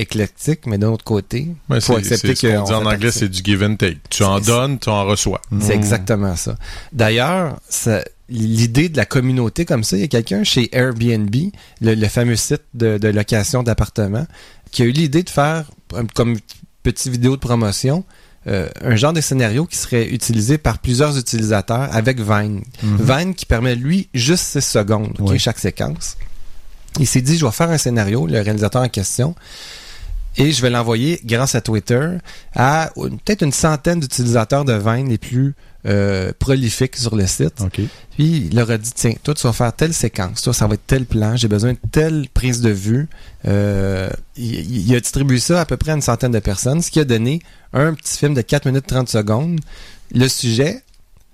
éclectique, mais d'un autre côté, il faut c'est- accepter c'est ce qu'on dit en fait anglais, c'est du give and take. Tu en donnes, tu en reçois. C'est Mm. exactement ça. D'ailleurs, ça- l'idée de la communauté comme ça, il y a quelqu'un chez Airbnb, le, le fameux site de, de location d'appartements, qui a eu l'idée de faire comme petite vidéo de promotion. euh, un genre de scénario qui serait utilisé par plusieurs utilisateurs avec Vine. Mhm. Vine qui permet, lui, juste 6 secondes, Oui. chaque séquence. Il s'est dit, je vais faire un scénario, le réalisateur en question, et je vais l'envoyer grâce à Twitter à peut-être une centaine d'utilisateurs de Vine les plus euh, prolifiques sur le site. OK. Puis il leur a dit, tiens, toi tu vas faire telle séquence, toi ça va être tel plan, j'ai besoin de telle prise de vue. Euh, il, il a distribué ça à peu près à une centaine de personnes, ce qui a donné un petit film de 4 minutes 30 secondes. Le sujet,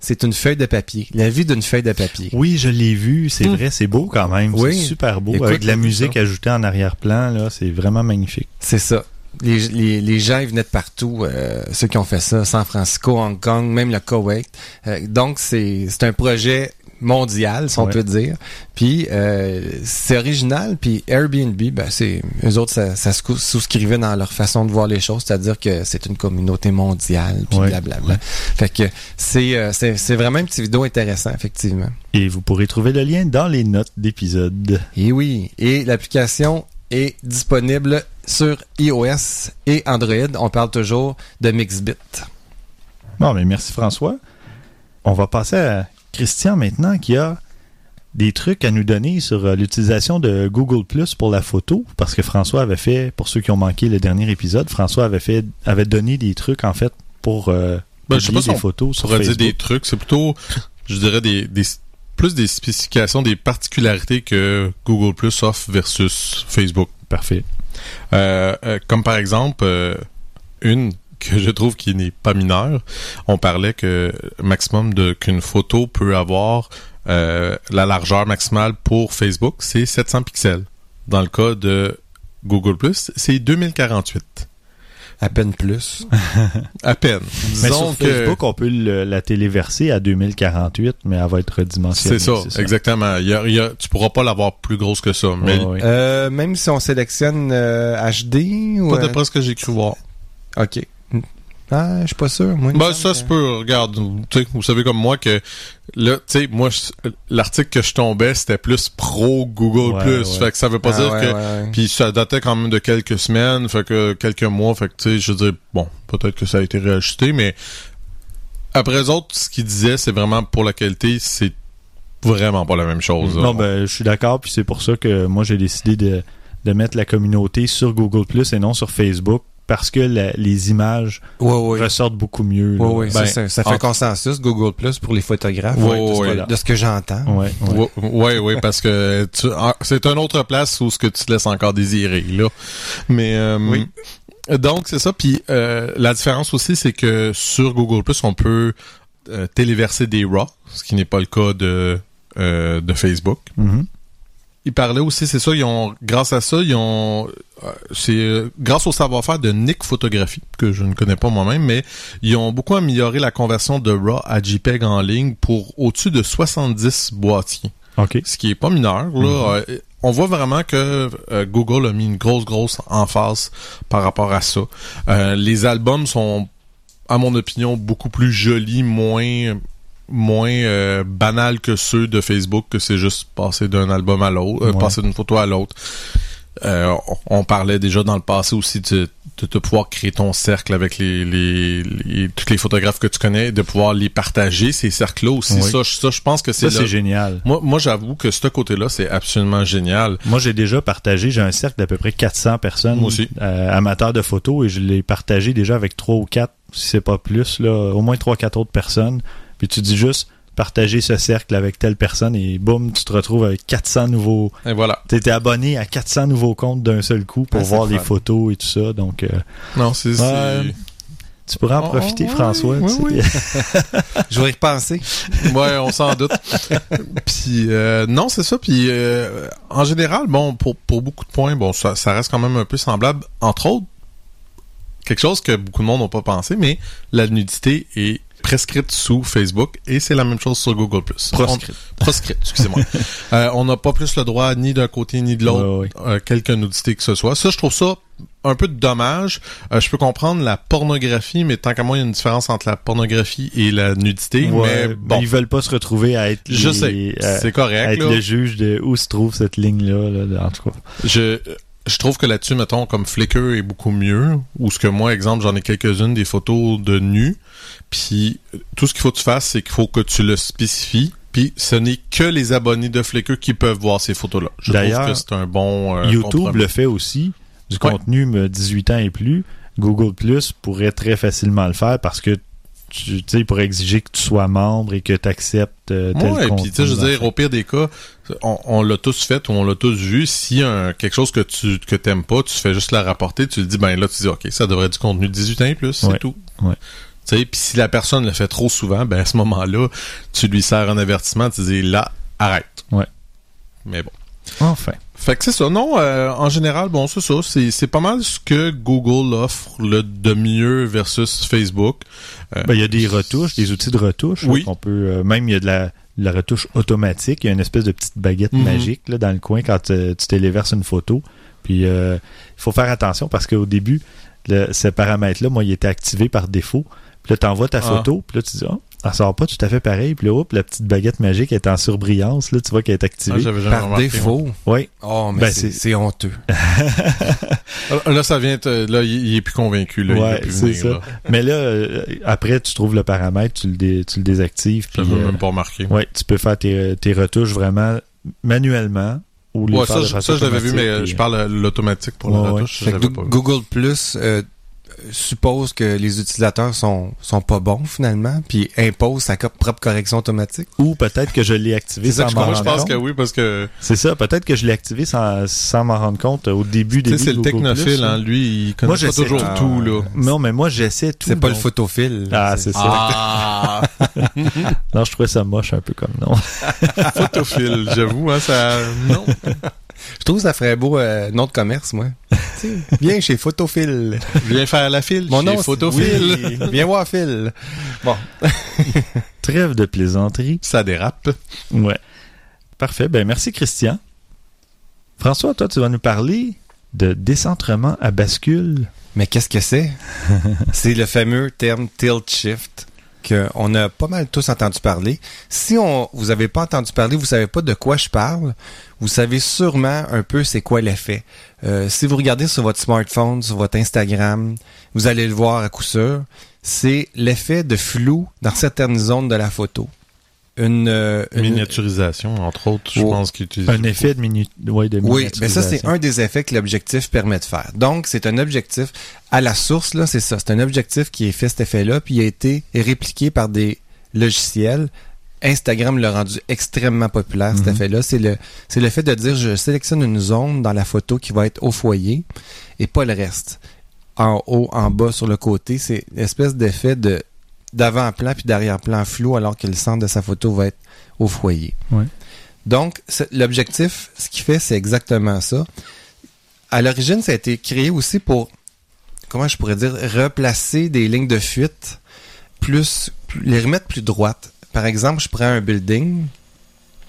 c'est une feuille de papier, la vie d'une feuille de papier. Oui, je l'ai vu. C'est Mm. vrai, c'est beau quand même. Oui. C'est super beau. Écoute, Avec de la musique ça. ajoutée en arrière-plan, là, c'est vraiment magnifique. C'est ça. Les, les, les gens ils venaient de partout, euh, ceux qui ont fait ça, San Francisco, Hong Kong, même le Koweït. Euh, donc c'est un projet mondial, si on Ouais. peut dire. Puis euh, c'est original. Puis Airbnb, ben c'est eux autres ça, ça se cou- souscrivait dans leur façon de voir les choses, c'est-à-dire que c'est une communauté mondiale. Puis Ouais. blablabla. Fait que c'est euh, c'est vraiment une petite vidéo intéressant effectivement. Et vous pourrez trouver le lien dans les notes d'épisode. Et oui, et l'application est disponible sur iOS et Android. On parle toujours de Mixbit. Bon, mais merci François. On va passer à Christian maintenant qui a des trucs à nous donner sur euh, l'utilisation de Google Plus pour la photo parce que François avait fait pour ceux qui ont manqué le dernier épisode, François avait fait avait donné des trucs en fait pour euh, Ben, je sais pas des photos sur pourrait dire Facebook. des trucs, c'est plutôt, je dirais, des, des plus des spécifications, des particularités que Google Plus offre versus Facebook. Parfait. Euh, euh, comme par exemple, une que je trouve qui n'est pas mineure, on parlait que maximum de qu'une photo peut avoir euh, la largeur maximale pour Facebook, c'est 700 pixels. Dans le cas de Google Plus, c'est 2048. À peine plus. À peine. Mais Disons sur que- Facebook, on peut le- la téléverser à 2048, mais elle va être redimensionnée. C'est ça, exactement. Il y a, il y a- tu pourras pas l'avoir plus grosse que ça. Mais. Euh, même si on sélectionne euh, HD ou... pas euh, d'après ce que j'ai cru voir. OK. Ah, je suis pas sûr. Moi, Ben, ça que- se peut. Regarde, tu sais, vous savez comme moi que là, tu sais, moi, l'article que je tombais, c'était plus pro Google Ouais, Plus. ouais. Fait que ça veut pas Ah, dire ouais, que. Puis ça datait quand même de quelques semaines, fait que quelques mois, fait que tu sais, je veux dire, bon, peut-être que ça a été réajusté, mais après eux autres, ce qu'ils disaient, c'est vraiment pour la qualité, c'est vraiment pas la même chose. Non, ben, je suis d'accord, puis c'est pour ça que moi, j'ai décidé de, de mettre la communauté sur Google Plus et non sur Facebook, parce que la- les images ressortent beaucoup mieux. Ben, ça, ça fait en- consensus Google Plus pour les photographes. De, ce que- de ce que j'entends. Ouais, ouais, parce que ah, c'est une autre place où ce que tu te laisses encore désirer, là. Mais euh, Oui. donc c'est ça. Puis euh, la différence aussi, c'est que sur Google Plus, on peut euh, téléverser des RAW, ce qui n'est pas le cas de de Facebook. Mhm. Ils parlaient aussi, c'est ça, ils ont, grâce à ça, ils ont, euh, c'est euh, grâce au savoir-faire de Nick Photographie, que je ne connais pas moi-même, mais ils ont beaucoup amélioré la conversion de RAW à JPEG en ligne pour au-dessus de 70 boîtiers OK. ce qui est pas mineur. Là, Euh, on voit vraiment que euh, Google a mis une grosse, grosse emphase par rapport à ça. Les albums sont, à mon opinion, beaucoup plus jolis, moins moins euh, banal que ceux de Facebook, que c'est juste passer d'un album à l'autre, euh, Ouais. passer d'une photo à l'autre. Euh, on parlait déjà dans le passé aussi de de, de pouvoir créer ton cercle avec les, les, les- tous les photographes que tu connais, de pouvoir les partager, ces cercles-là aussi. Oui. Ça, ça, je pense que c'est c'est génial. Moi, moi j'avoue que ce côté-là, c'est absolument génial. Moi, j'ai déjà partagé, j'ai un cercle d'à peu près 400 personnes Moi aussi. euh, amateurs de photos et je l'ai partagé déjà avec trois ou quatre, si c'est pas plus, là, au moins trois quatre autres personnes. Puis tu dis juste partager ce cercle avec telle personne et boum, tu te retrouves avec 400 nouveaux... Et voilà. Tu été abonné à 400 nouveaux comptes d'un seul coup pour Ah, voir le les fun. photos et tout ça. Donc, euh, Non, c'est... Tu pourrais en Oh, profiter, oui, François. oui, oui. Je vais y repenser. Ouais, on s'en doute. puis euh, non, c'est ça. Puis euh, en général, bon, pour, pour beaucoup de points, bon, ça, ça reste quand même un peu semblable. Entre autres, quelque chose que beaucoup de monde n'ont pas pensé, mais la nudité est prescrite sous Facebook et c'est la même chose sur Google+. Proscrite. On- proscrite, excusez-moi. Euh, on n'a pas plus le droit ni d'un côté ni de l'autre, Ouais, euh, quelque nudité que ce soit. Ça, je trouve ça un peu dommage. Euh, je peux comprendre la pornographie, mais tant qu'à moi, il y a une différence entre la pornographie et la nudité. Ouais, mais bon, Ils veulent pas se retrouver à être, je les- sais, à correct. être là. le juge de où se trouve cette ligne-là. Là, en tout cas. Je, je trouve que là-dessus, mettons, comme Flickr est beaucoup mieux, ou ce que moi, exemple, j'en ai quelques-unes des photos de nu, puis euh, tout ce qu'il faut que tu fasses, c'est qu'il faut que tu le spécifies, puis ce n'est que les abonnés de Flickr qui peuvent voir ces photos-là. Je trouve que c'est un bon euh, YouTube compromis. le fait aussi. Du Ouais. contenu me 18 ans et plus. Google Plus pourrait très facilement le faire parce que tu sais, il pourrait exiger que tu sois membre et que tu acceptes euh, tel Ouais, contenu. puis tu sais, je veux dire, au pire des cas, on, on l'a tous fait ou on l'a tous vu. Si un, quelque chose que tu que t'aimes pas, tu fais juste la rapporter, tu le dis, ben là, tu dis, ok, ça devrait être du contenu de 18 ans et plus, c'est tout. ouais. Tu sais, puis si la personne le fait trop souvent, ben à ce moment-là, tu lui sers un avertissement, tu dis, là, arrête. Ouais. Mais bon. Enfin. Fait que c'est ça. Non, euh, en général, bon, c'est ça. C'est, c'est pas mal ce que Google offre le de mieux versus Facebook. Euh, Ben, il y a des retouches, des outils de retouche. Oui. On peut, euh, même, il y a de la, de la retouche automatique. Il y a une espèce de petite baguette Mhm. magique là, dans le coin quand euh, tu téléverses une photo. Puis, euh, il faut faire attention parce qu'au début, le, ce paramètre-là, moi, il était activé par défaut. Puis là, tu envoies ta Ah. photo. Puis là, tu dis, oh, ça sort pas tout à fait pareil. Puis là, hop, la petite baguette magique est en surbrillance. Là, tu vois qu'elle est ah, activée. jamais Par remarqué, défaut. oui. Oh, mais Ben, c'est honteux. moi. Là, ça vient, te- là, il, il est plus convaincu, là. Ouais, venir, ça. là. Mais là, euh, après, tu trouves le paramètre, tu le, dé- tu le désactives. Puis, J'avais euh, même pas remarqué. Ouais, tu peux faire tes, tes retouches vraiment manuellement ou les Ouais, ça, de je- ça, je l'avais vu, mais euh, puis- je parle de l'automatique pour Ouais, la retouche. Google Plus euh, suppose que les utilisateurs sont sont pas bons finalement, puis impose sa propre correction automatique? Ou peut-être que je l'ai activé sans je, m'en moi, je rendre pense compte. que oui, parce que C'est ça, peut-être que je l'ai activé sans, sans m'en rendre compte au début tu des sais, c'est le technophile, hein, lui, il connaît Moi, pas j'essaie- toujours Ah, tout, là. Non, mais moi j'essaie tout. C'est pas le photophile. Ah, c'est ça. Ah, Non, je trouvais ça moche un peu comme nom. photophile, j'avoue, hein, ça, non. Trouve que ça ferait beau euh, nom de commerce, moi. Viens chez Photophile. Viens faire la file, Mon chez nom, photophile. Oui, Viens voir Phil. Bon. Trêve de plaisanterie. Ça dérape. Ouais. Parfait. Ben merci Christian. François, toi, tu vas nous parler de décentrement à bascule. Mais qu'est-ce que c'est? c'est le fameux terme tilt shift qu'on a pas mal tous entendu parler. Si on vous avez pas entendu parler, vous savez pas de quoi je parle, vous savez sûrement un peu c'est quoi l'effet. Euh, si vous regardez sur votre smartphone, sur votre Instagram, vous allez le voir à coup sûr. C'est l'effet de flou dans certaines zones de la photo. Une, euh, une- Miniaturisation, entre autres, je Oh. pense qu'il utilise. Un effet de, minu... ouais, de Oui, mais ça, c'est miniaturisation. un des effets que l'objectif permet de faire. Donc, c'est un objectif, à la source, là, c'est ça. C'est un objectif qui est fait cet effet-là, puis il a été répliqué par des logiciels. Instagram l'a rendu extrêmement populaire, cet Mhm. effet-là. C'est le, c'est le fait de dire, je sélectionne une zone dans la photo qui va être au foyer et pas le reste. En haut, en bas, sur le côté, c'est l'espèce d'effet de, d'avant-plan puis d'arrière-plan flou alors que le centre de sa photo va être au foyer. Ouais. Donc, l'objectif, ce qu'il fait, c'est exactement ça. À l'origine, ça a été créé aussi pour, comment je pourrais dire, replacer des lignes de fuite plus, plus- les remettre plus droites. Par exemple, je prends un building.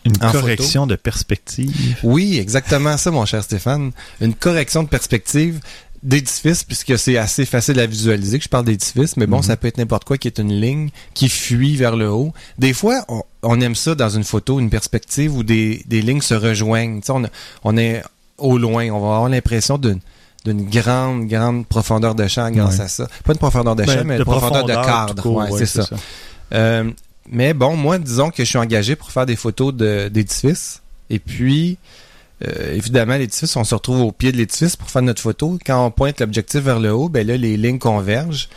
Une en correction de perspective. Oui, exactement ça, mon cher Stéphane. Une correction de perspective d'édifice, puisque c'est assez facile à visualiser que je parle d'édifice, mais bon, Mhm. ça peut être n'importe quoi qui est une ligne qui fuit vers le haut. Des fois, on, on aime ça dans une photo, une perspective où des, des lignes se rejoignent. Tu sais, on, on est au loin, on va avoir l'impression d'une d'une grande, grande profondeur de champ grâce Ouais. à ça. Pas une profondeur de champ, Ben, mais de une profondeur de cadre. tout court, Ouais, ouais, c'est ça. Euh, mais bon, moi, disons que je suis engagé pour faire des photos de- d'édifices. Et puis, euh, évidemment, l'édifice, on se retrouve au pied de l'édifice pour faire notre photo. Quand on pointe l'objectif vers le haut, ben là, les lignes convergent.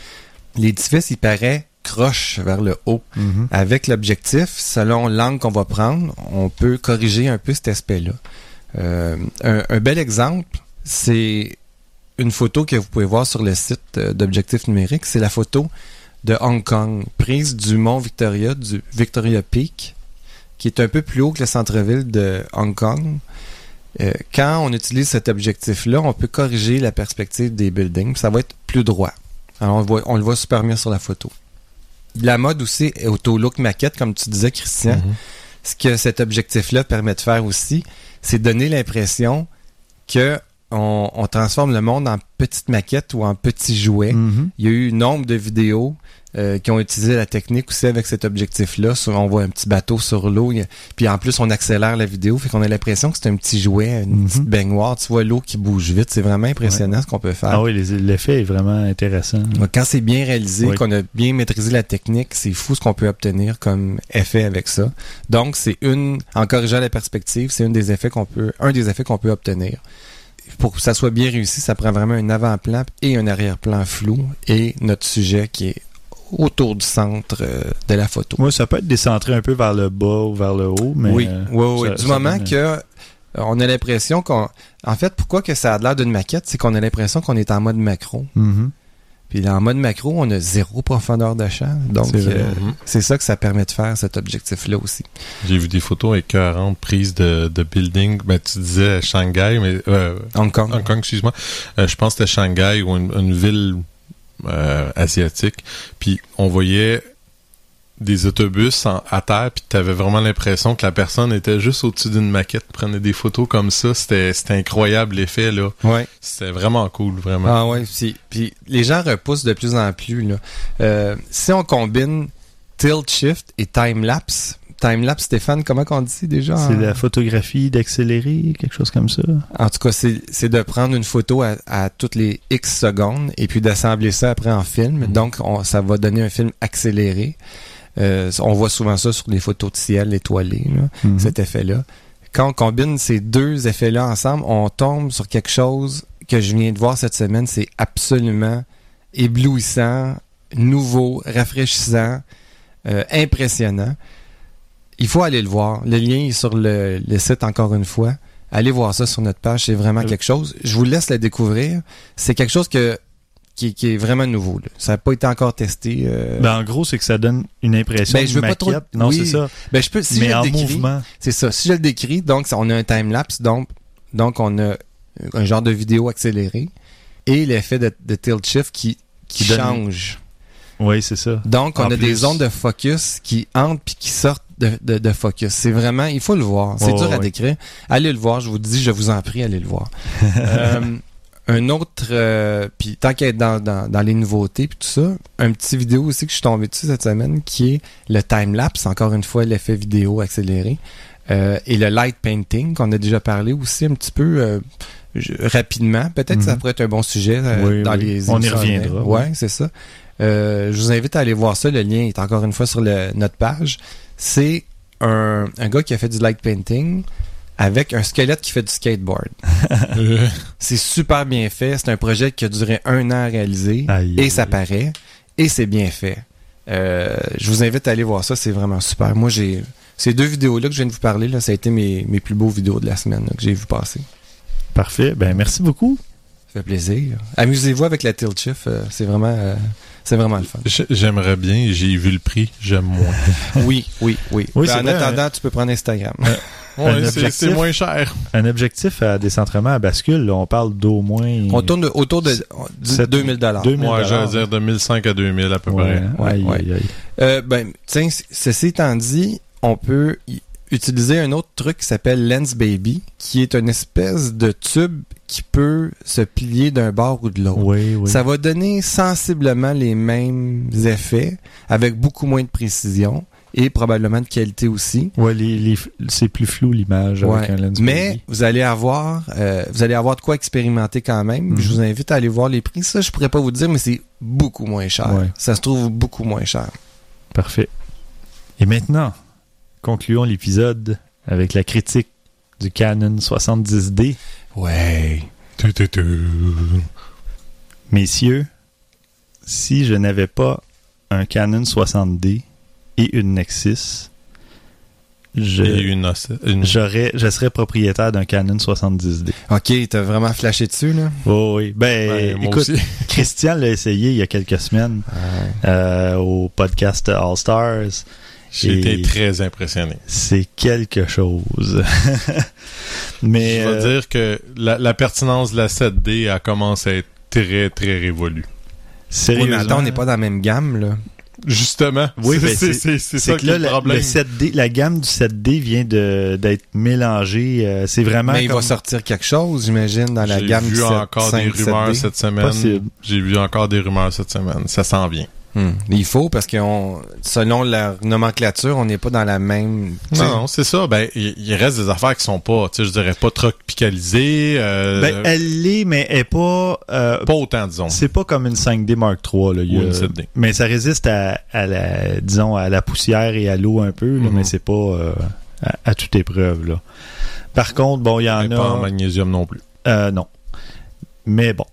L'édifice, il paraît croche vers le haut. Mhm. Avec l'objectif, selon l'angle qu'on va prendre, on peut corriger un peu cet aspect-là. Euh, un, un bel exemple, c'est une photo que vous pouvez voir sur le site euh, d'Objectif numérique. C'est la photo de Hong Kong, prise du mont Victoria, du Victoria Peak, qui est un peu plus haut que le centre-ville de Hong Kong. Euh, quand on utilise cet objectif-là, on peut corriger la perspective des buildings. Ça va être plus droit. Alors, on le voit, on le voit super bien sur la photo. La mode aussi est auto-look maquette, comme tu disais, Christian. Mhm. Ce que cet objectif-là permet de faire aussi, c'est donner l'impression que on, on transforme le monde en petite maquette ou en petit jouet. Mhm. Il y a eu nombre de vidéos euh, qui ont utilisé la technique aussi avec cet objectif-là. On voit un petit bateau sur l'eau, puis en plus on accélère la vidéo, fait qu'on a l'impression que c'est un petit jouet, une Mhm. petite baignoire. Tu vois l'eau qui bouge vite, c'est vraiment impressionnant ce qu'on peut faire. Ah oui, l'effet est vraiment intéressant. Quand c'est bien réalisé, Oui. qu'on a bien maîtrisé la technique, c'est fou ce qu'on peut obtenir comme effet avec ça. Donc, c'est une, en corrigeant la perspective, c'est une des effets qu'on peut, un des effets qu'on peut obtenir. Pour que ça soit bien réussi, ça prend vraiment un avant-plan et un arrière-plan flou et notre sujet qui est autour du centre euh, de la photo. Moi, ça peut être décentré un peu vers le bas ou vers le haut, mais. oui, euh, oui, oui. ça- Du ça moment donne- que euh, on a l'impression qu'on, en fait, pourquoi que ça a l'air d'une maquette, c'est qu'on a l'impression qu'on est en mode macro. Mhm. Puis là, en mode macro, on a zéro profondeur de champ. Donc, C'est euh, Mhm. c'est ça que ça permet de faire, cet objectif-là aussi. J'ai vu des photos écœurantes prises de, de building. Ben, tu disais Shanghai, mais euh, Hong Kong. Hong Kong, excuse-moi. Euh, je pense que c'était Shanghai ou une, une ville euh, asiatique. Puis on voyait des autobus en- à terre, puis t'avais vraiment l'impression que la personne était juste au-dessus d'une maquette, prenait des photos comme ça. C'était incroyable l'effet, là. Ouais. C'était vraiment cool, vraiment. Ah ouais. Puis, puis les gens repoussent de plus en plus. Là. Euh, si on combine tilt shift et time lapse, time lapse, Stéphane, comment qu'on dit déjà C'est en- la photographie d'accélérer, quelque chose comme ça. En tout cas, c'est de prendre une photo à, à toutes les X secondes et puis d'assembler ça après en film. Mhm. Donc, on- ça va donner un film accéléré. Euh, on voit souvent ça sur les photos de ciel étoilé, Mhm. cet effet-là. Quand on combine ces deux effets-là ensemble, on tombe sur quelque chose que je viens de voir cette semaine. C'est absolument éblouissant, nouveau, rafraîchissant, euh, impressionnant. Il faut aller le voir. Le lien est sur le, le site encore une fois. Allez voir ça sur notre page, c'est vraiment quelque chose. Je vous laisse le découvrir. C'est quelque chose que, qui, qui est vraiment nouveau. là. Ça n'a pas été encore testé. euh. Ben, en gros, c'est que ça donne une impression Ben, je veux de pas trop-. Non, oui. c'est ça. Ben, je peux, si je mais le en décris, mouvement. c'est ça. Si je le décris, donc on a un time-lapse, donc, donc on a un genre de vidéo accélérée et l'effet de, de tilt shift qui, qui, Qui donne- change. Oui, c'est ça. Donc, on En a des zones de focus qui entrent puis qui sortent de, de, de focus. C'est vraiment, il faut le voir. C'est Ouais, dur à ouais. décrire. Allez le voir, je vous dis, je vous en prie, allez le voir. Euh, un autre, euh, puis tant qu'à être dans, dans, dans les nouveautés puis tout ça, un petit vidéo aussi que je suis tombé dessus cette semaine qui est le time-lapse, encore une fois l'effet vidéo accéléré, euh, et le light painting qu'on a déjà parlé aussi un petit peu euh, je- rapidement. Peut-être que ça Mhm. pourrait être un bon sujet Oui, dans oui. les On y reviendra, Ouais, c'est ça. Euh, je vous invite à aller voir ça. Le lien est encore une fois sur le- notre page. C'est un, un gars qui a fait du light painting avec un squelette qui fait du skateboard. C'est super bien fait. C'est un projet qui a duré un an à réaliser. Aïe, et ça aïe. paraît. Et c'est bien fait. Euh, je vous invite à aller voir ça. C'est vraiment super. Moi, j'ai ces deux vidéos-là que je viens de vous parler, là, ça a été mes, mes plus beaux vidéos de la semaine là, que j'ai vu passer. Parfait. Ben, merci beaucoup. Ça fait plaisir. Amusez-vous avec la tilt shift. euh, c'est vraiment, euh, c'est vraiment le fun. J'aimerais bien, j'ai vu le prix, j'aime moins. Oui, oui, oui. Oui, Ben, en vrai, attendant, tu peux prendre Instagram. Ouais, c'est- moins cher. Un objectif à décentrement à bascule, là, on parle d'au moins. On tourne de- autour de du Sept- 2000 dollars. 2000 Moi, j'allais dire de 1500 à 2000 à peu Ouais, près. Ouais, aïe, ouais. aïe. Euh, ben, tiens, ceci étant dit, on peut y- utiliser un autre truc qui s'appelle Lens Baby, qui est une espèce de tube qui peut se plier d'un bord ou de l'autre. Oui, oui. Ça va donner sensiblement les mêmes effets avec beaucoup moins de précision et probablement de qualité aussi. Ouais, les, les- c'est plus flou l'image Ouais. avec un lens Mais Poly. vous allez avoir euh, vous allez avoir de quoi expérimenter quand même. Mhm. Je vous invite à aller voir les prix. Ça, je pourrais pas vous dire, mais c'est beaucoup moins cher. Ouais. Ça se trouve beaucoup moins cher. Parfait. Et maintenant, concluons l'épisode avec la critique du Canon 70D. Ouais. Tu, tu, tu. Messieurs, si je n'avais pas un Canon 60D et une Nexus, je, Et une, os- une- j'aurais, je serais propriétaire d'un Canon 70D. Ok, t'as vraiment flashé dessus là? Oh oui. Ben, Ben, écoute. Christian l'a essayé il y a quelques semaines euh, au podcast All Stars. J'ai été très impressionné. C'est quelque chose. Mais Je vais euh, dire que la, la pertinence de la 7D a commencé à être très, très révolue. Oui, sérieusement, mais attends, on n'est pas dans la même gamme là. Justement. Oui, c'est ben, ça que qui là, est le la, problème. le 7D, la gamme du 7D vient de d'être mélangée. euh, c'est vraiment Mais il comme va sortir quelque chose, j'imagine, dans la J'ai gamme vu du 7, encore 5, des rumeurs 7D. cette semaine. Possible. J'ai vu encore des rumeurs cette semaine. Ça s'en vient. Hmm. Il faut parce que on- selon la nomenclature, on n'est pas dans la même. tu sais. Non, non, c'est ça. Ben, il il reste des affaires qui sont pas, tu sais, je dirais pas tropicalisées. Euh, Ben, elle l'est, mais elle est pas. euh, Pas autant, disons. c'est pas comme une 5D Mark III. Là. Ou a- une 7D. Mais ça résiste à, à la, disons, à la poussière et à l'eau un peu, là, Mhm. mais c'est pas euh, à, à toute épreuve. Là. Par contre, bon, il y en Mais a. pas en magnésium non plus. Euh, non. Mais bon.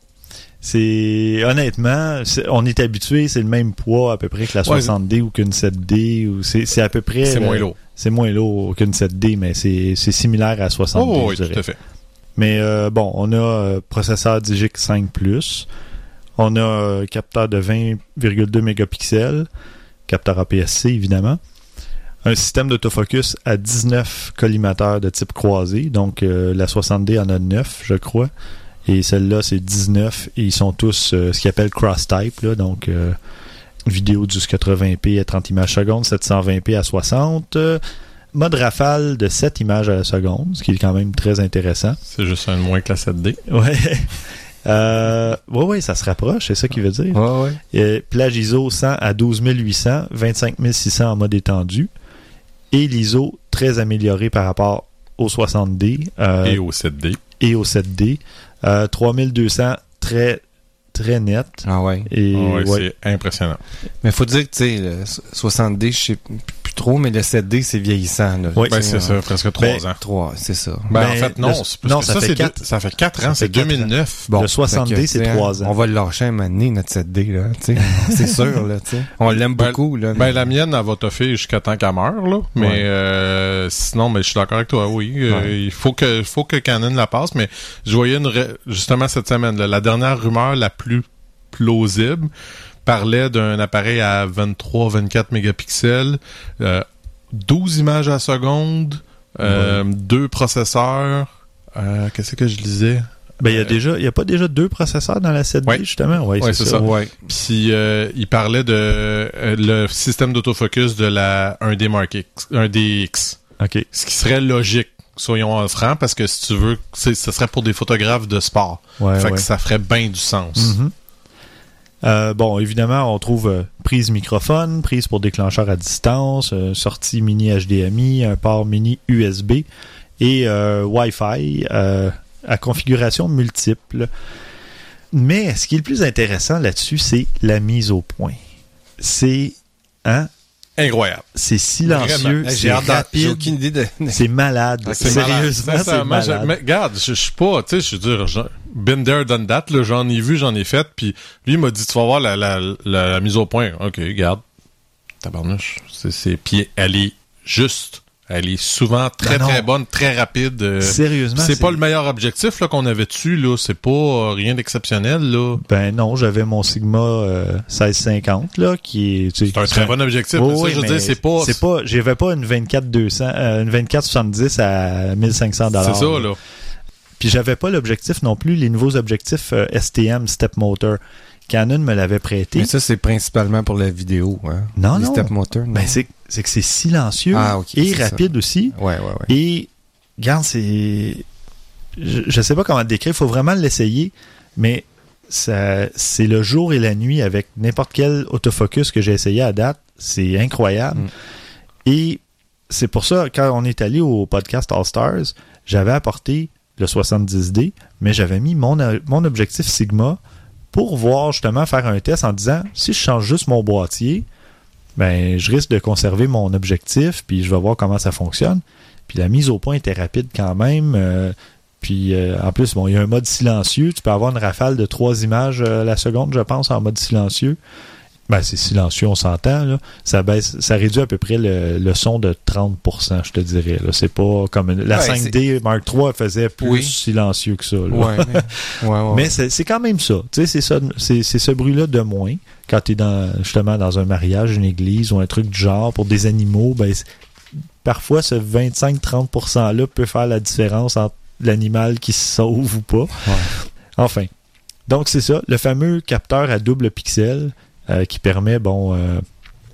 C'est honnêtement, on est habitué, c'est le même poids à peu près que la Ouais, 60D ou qu'une 7D ou c'est c'est à peu près C'est moins lourd. C'est moins lourd qu'une 7D mais c'est c'est similaire à 60D Oh, oui, je tout à fait. Mais euh, bon, on a euh, processeur Digic 5+, on a euh, capteur de 20,2 mégapixels, capteur APS-C évidemment, un système d'autofocus à 19 collimateurs de type croisé, donc euh, la 60D en a 9 je crois, et celle-là c'est 19 et ils sont tous euh, ce qu'ils appellent cross-type, là, donc euh, vidéo du 80p à 30 images secondes, 720p à 60, euh, mode rafale de 7 images à la seconde, ce qui est quand même très intéressant. C'est juste un de moins que la 7D. Ouais. Euh, ouais, ouais, ça se rapproche, c'est ça qu'il veut dire. Ouais, ouais. Et plage ISO 100 à 12800, 25600 en mode étendu. Et l'ISO très amélioré par rapport au 60D euh, Et au 7D. et au 7D. Euh, 3200 très très net. Ah ouais. Et Ah ouais, ouais. C'est impressionnant. Mais faut dire que, tu sais, le 60D, je sais plus trop, mais le 7D, c'est vieillissant, là. Oui. Ben, c'est ça, presque 3 Ben, ans. 3, c'est ça. Ben, Ben, en fait, non. le- non, que ça ça, fait c'est quatre- deux- ça fait 4 ça ans, c'est quatre ans. 2009. Le 60D, fait que, c'est tu sais, trois ans. On va le lâcher un moment donné, notre 7D, là, tu sais. c'est sûr, là. On l'aime Ben, beaucoup, là. Ben, la mienne, elle va toffer jusqu'à temps qu'elle meure, là. Mais Ouais. euh, sinon, ben, je suis d'accord avec toi, oui. Euh, Ouais. il faut que, faut que Canon la passe, mais je voyais une, ré- justement cette semaine, là, la dernière rumeur la plus plausible parlait d'un appareil à 23-24 mégapixels, euh, 12 images à la seconde, euh, deux processeurs, euh, qu'est-ce que je lisais? Ben, il y a Euh, déjà, il y a pas déjà deux processeurs dans la 7D, Ouais. justement? Ouais, Ouais, c'est ça. ça. Ouais. Puis euh, il parlait de euh, le système d'autofocus de la 1D Mark X, 1DX. OK. Ce qui serait logique, soyons francs, parce que si tu veux, c'est- ce serait pour des photographes de sport. Ouais, fait ouais. que ça ferait bien du sens. Mhm. Euh, bon, évidemment, on trouve euh, prise microphone, prise pour déclencheur à distance, euh, sortie mini HDMI, un port mini USB et Wi-Fi à configuration multiple. Mais ce qui est le plus intéressant là-dessus, c'est la mise au point. C'est hein, Incroyable. c'est silencieux, c'est rapide, aucune idée de. c'est malade. C'est malade. Sérieusement, c'est malade. mais regarde, je, je suis pas, tu sais, je veux dire, je- been there, done that, j'en ai vu, j'en ai fait, puis lui il m'a dit, tu vas voir la, la, la, la mise au point. Ok, regarde. Tabarnouche. C'est, c'est, puis elle est juste. Elle est souvent très, non. très bonne, très rapide. euh, Sérieusement, c'est pas le meilleur objectif qu'on avait dessus, là. C'est pas euh, rien d'exceptionnel, là. Ben non, j'avais mon Sigma euh, 1650 là qui est C'est un très bon objectif. Oui, mais ça, oui, je veux mais dire, c'est pas. c'est pas j'avais pas une 24 200 euh, une 24 70 à 1500 dollars. C'est ça, là. Puis j'avais pas l'objectif non plus les nouveaux objectifs euh, STM step motor. Canon me l'avait prêté. Mais ça, c'est principalement pour la vidéo, hein. Non, Les non. step motor, non. Ben c'est c'est que c'est silencieux Ah, et rapide aussi Ouais, ouais, ouais. et regarde c'est je, je sais pas comment le décrire, faut vraiment l'essayer mais c'est le jour et la nuit avec n'importe quel autofocus que j'ai essayé à date, c'est incroyable. Mm. Et c'est pour ça, quand on est allé au podcast All Stars, j'avais apporté le 70D, mais j'avais mis mon, mon objectif Sigma pour voir justement faire un test en disant si je change juste mon boîtier, ben je risque de conserver mon objectif, puis je vais voir comment ça fonctionne. Puis la mise au point était rapide quand même. euh, puis euh, en plus, bon, il y a un mode silencieux. Tu peux avoir une rafale de trois images euh, la seconde, je pense, en mode silencieux. Ben, c'est silencieux, on s'entend. Là. Ça baisse, ça réduit à peu près le, le son de 30%, je te dirais. Là. C'est pas comme une- la Ouais, 5D Mark III faisait plus Oui. silencieux que ça. là. Ouais, mais, ouais, ouais, Mais c'est quand même ça. Tu sais, c'est ça, c'est ce bruit-là de moins. Quand tu es dans, justement dans un mariage, une église ou un truc du genre pour des animaux, ben, parfois ce 25-30%-là peut faire la différence entre l'animal qui se sauve ou pas. Enfin. Donc c'est ça, le fameux capteur à double pixel euh, qui permet, bon, euh,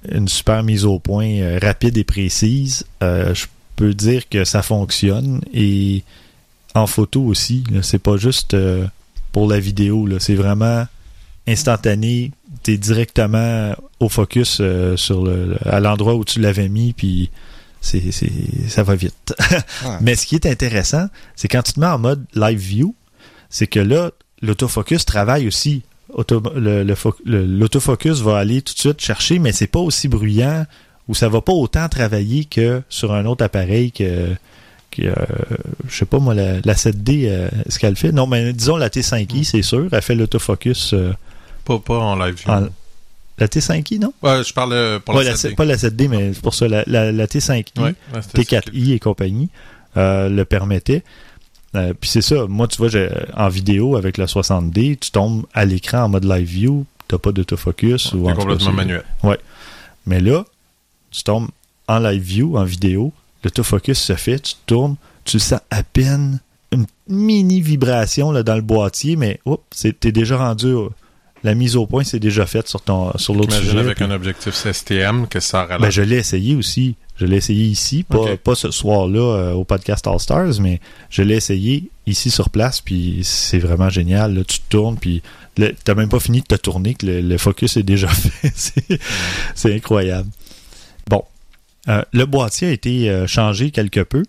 une super mise au point euh, rapide et précise. Je peux dire que ça fonctionne et en photo aussi. C'est pas juste pour la vidéo. C'est vraiment instantané. T'es directement au focus sur le, à l'endroit où tu l'avais mis, puis c'est, ça va vite. Ouais. Mais ce qui est intéressant, c'est quand tu te mets en mode live view, c'est que là, l'autofocus travaille aussi. L'autofocus va aller tout de suite chercher, mais c'est pas aussi bruyant ou ça va pas autant travailler que sur un autre appareil que, que euh, je sais pas moi, la, la 7D, euh, ce qu'elle fait. Non, mais disons la T5i, c'est sûr, elle fait l'autofocus. euh, Pas, pas en live. view. en- la T5i, non? Ouais, je parle euh, pour Ouais, la la 7D. pas la 7D, mais c'est pour ça, la, la, la T5i. Ouais, ouais, c'était ça qui- T4i et compagnie euh, le permettait. Euh, Puis c'est ça, moi tu vois, j'ai- en vidéo avec le 60D, tu tombes à l'écran en mode live view, t'as pas d'autofocus. ou C'est en cas, complètement manuel. Mais là, tu tombes en live view, en vidéo, l'autofocus se fait, tu tournes, tu sens à peine une mini vibration là, dans le boîtier, mais t'es déjà rendu. la mise au point, c'est déjà faite sur, ton, sur l'autre Imagine sujet. avec puis- un objectif STM que ça ben, ralentit. je l'ai essayé aussi. Je l'ai essayé ici, pas, pas ce soir-là euh, au podcast All Stars, mais je l'ai essayé ici sur place, puis c'est vraiment génial. Là, tu te tournes, puis t'as même pas fini de te tourner, que le, le focus est déjà fait. c'est, incroyable. Bon, Euh, le boîtier a été euh, changé quelque peu.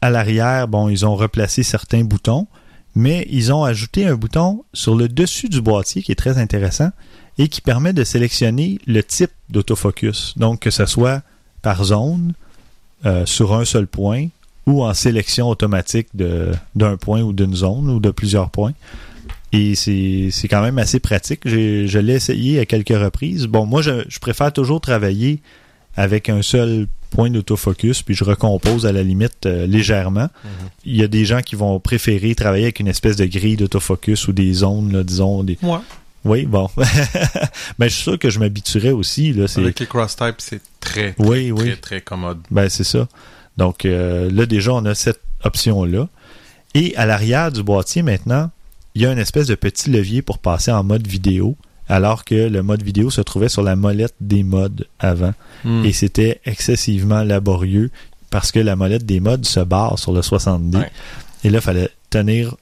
À l'arrière, bon, ils ont replacé certains boutons, mais ils ont ajouté un bouton sur le dessus du boîtier qui est très intéressant et qui permet de sélectionner le type d'autofocus. Donc, que ce soit par zone, euh, sur un seul point, ou en sélection automatique de- d'un point ou d'une zone ou de plusieurs points. Et c'est c'est quand même assez pratique. J'ai- Je l'ai essayé à quelques reprises. Bon, moi, je, je préfère toujours travailler avec un seul point d'autofocus, puis je recompose à la limite euh, légèrement. Il y a des gens qui vont préférer travailler avec une espèce de grille d'autofocus ou des zones, là, disons. Des... Moi, Oui, bon. ben, je suis sûr que je m'habituerais aussi. Là, c'est... avec les cross types, c'est très, très, Oui, oui. très, très commode. Ben, c'est ça. Donc, euh, là, déjà, on a cette option-là. Et à l'arrière du boîtier, maintenant, il y a une espèce de petit levier pour passer en mode vidéo, alors que le mode vidéo se trouvait sur la molette des modes avant. Hmm. Et c'était excessivement laborieux parce que la molette des modes se barre sur le 60D. Ouais. Et là, il fallait tenir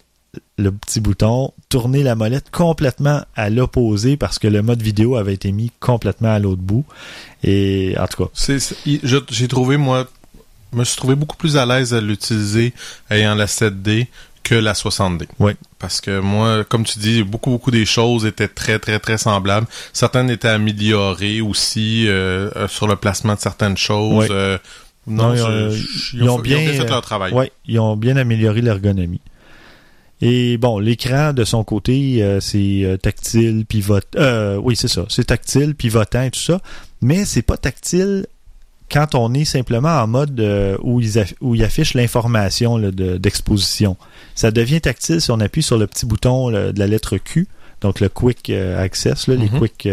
le petit bouton, tourner la molette complètement à l'opposé parce que le mode vidéo avait été mis complètement à l'autre bout. Et en tout cas, J'ai trouvé, moi, je me suis trouvé beaucoup plus à l'aise à l'utiliser ayant la 7D que la 60D. Oui. Parce que moi, comme tu dis, beaucoup, beaucoup des choses étaient très, très, très semblables. Certaines étaient améliorées aussi euh, euh, sur le placement de certaines choses. Oui. euh, Non, non, ils ont- je- ils ont bien, fait leur travail. Ouais, ils ont bien amélioré l'ergonomie. Et bon, l'écran de son côté, euh, c'est euh, tactile, pivot. Euh, oui, c'est ça. C'est tactile, pivotant et tout ça. Mais c'est pas tactile quand on est simplement en mode euh, où, ils où il affiche l'information de- d'exposition. Ça devient tactile si on appuie sur le petit bouton là, de la lettre Q, donc le Quick Access, là, les Mhm. Quick,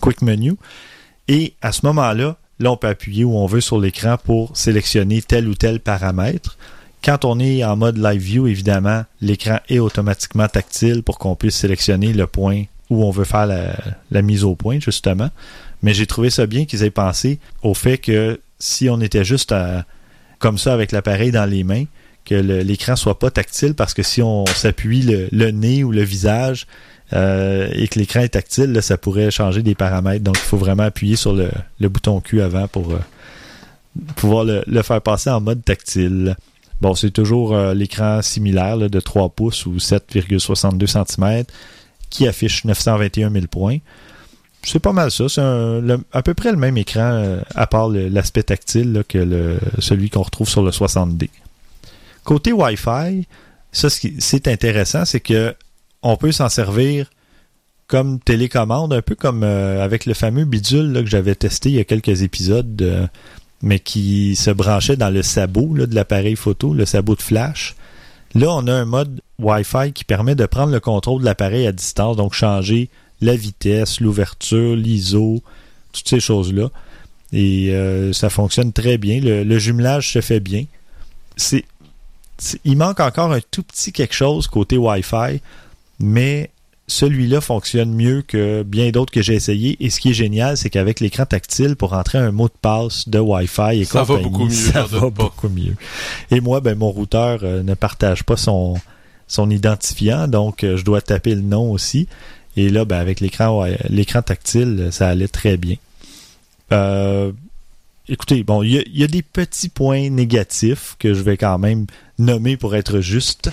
quick Menu. Et à ce moment-là, là, on peut appuyer où on veut sur l'écran pour sélectionner tel ou tel paramètre. Quand on est en mode live view, évidemment, l'écran est automatiquement tactile pour qu'on puisse sélectionner le point où on veut faire la, mise au point, justement. Mais j'ai trouvé ça bien qu'ils aient pensé au fait que si on était juste à- comme ça avec l'appareil dans les mains, que l'écran soit pas tactile parce que si on s'appuie le, nez ou le visage euh, et que l'écran est tactile, là, ça pourrait changer des paramètres. Donc il faut vraiment appuyer sur le, bouton Q avant pour, euh, pouvoir le faire passer en mode tactile. Bon, c'est toujours euh, l'écran similaire de 3 pouces ou 7,62 cm qui affiche 921 000 points. C'est pas mal ça. C'est à peu près le même écran, euh, à part l'aspect tactile que celui qu'on retrouve sur le 60D. Côté Wi-Fi, ça, c'est intéressant, c'est que on peut s'en servir comme télécommande, un peu comme euh, avec le fameux bidule que j'avais testé il y a quelques épisodes, mais qui se branchait dans le sabot là, de l'appareil photo, le sabot de flash. Là, on a un mode Wi-Fi qui permet de prendre le contrôle de l'appareil à distance, donc changer la vitesse, l'ouverture, l'ISO, toutes ces choses-là. Et euh, ça fonctionne très bien. Le, le jumelage se fait bien. C'est, il manque encore un tout petit quelque chose côté Wi-Fi, mais celui-là fonctionne mieux que bien d'autres que j'ai essayé. Et ce qui est génial, c'est qu'avec l'écran tactile, pour entrer un mot de passe de Wi-Fi et Ça va compagnie, beaucoup mieux, ça va beaucoup mieux. Et moi, ben, mon routeur euh, ne partage pas son, son identifiant, donc euh, je dois taper le nom aussi. Et là, ben, avec l'écran ouais, l'écran tactile, ça allait très bien. Euh, écoutez, bon, il y, a- il y a des petits points négatifs que je vais quand même nommer pour être juste.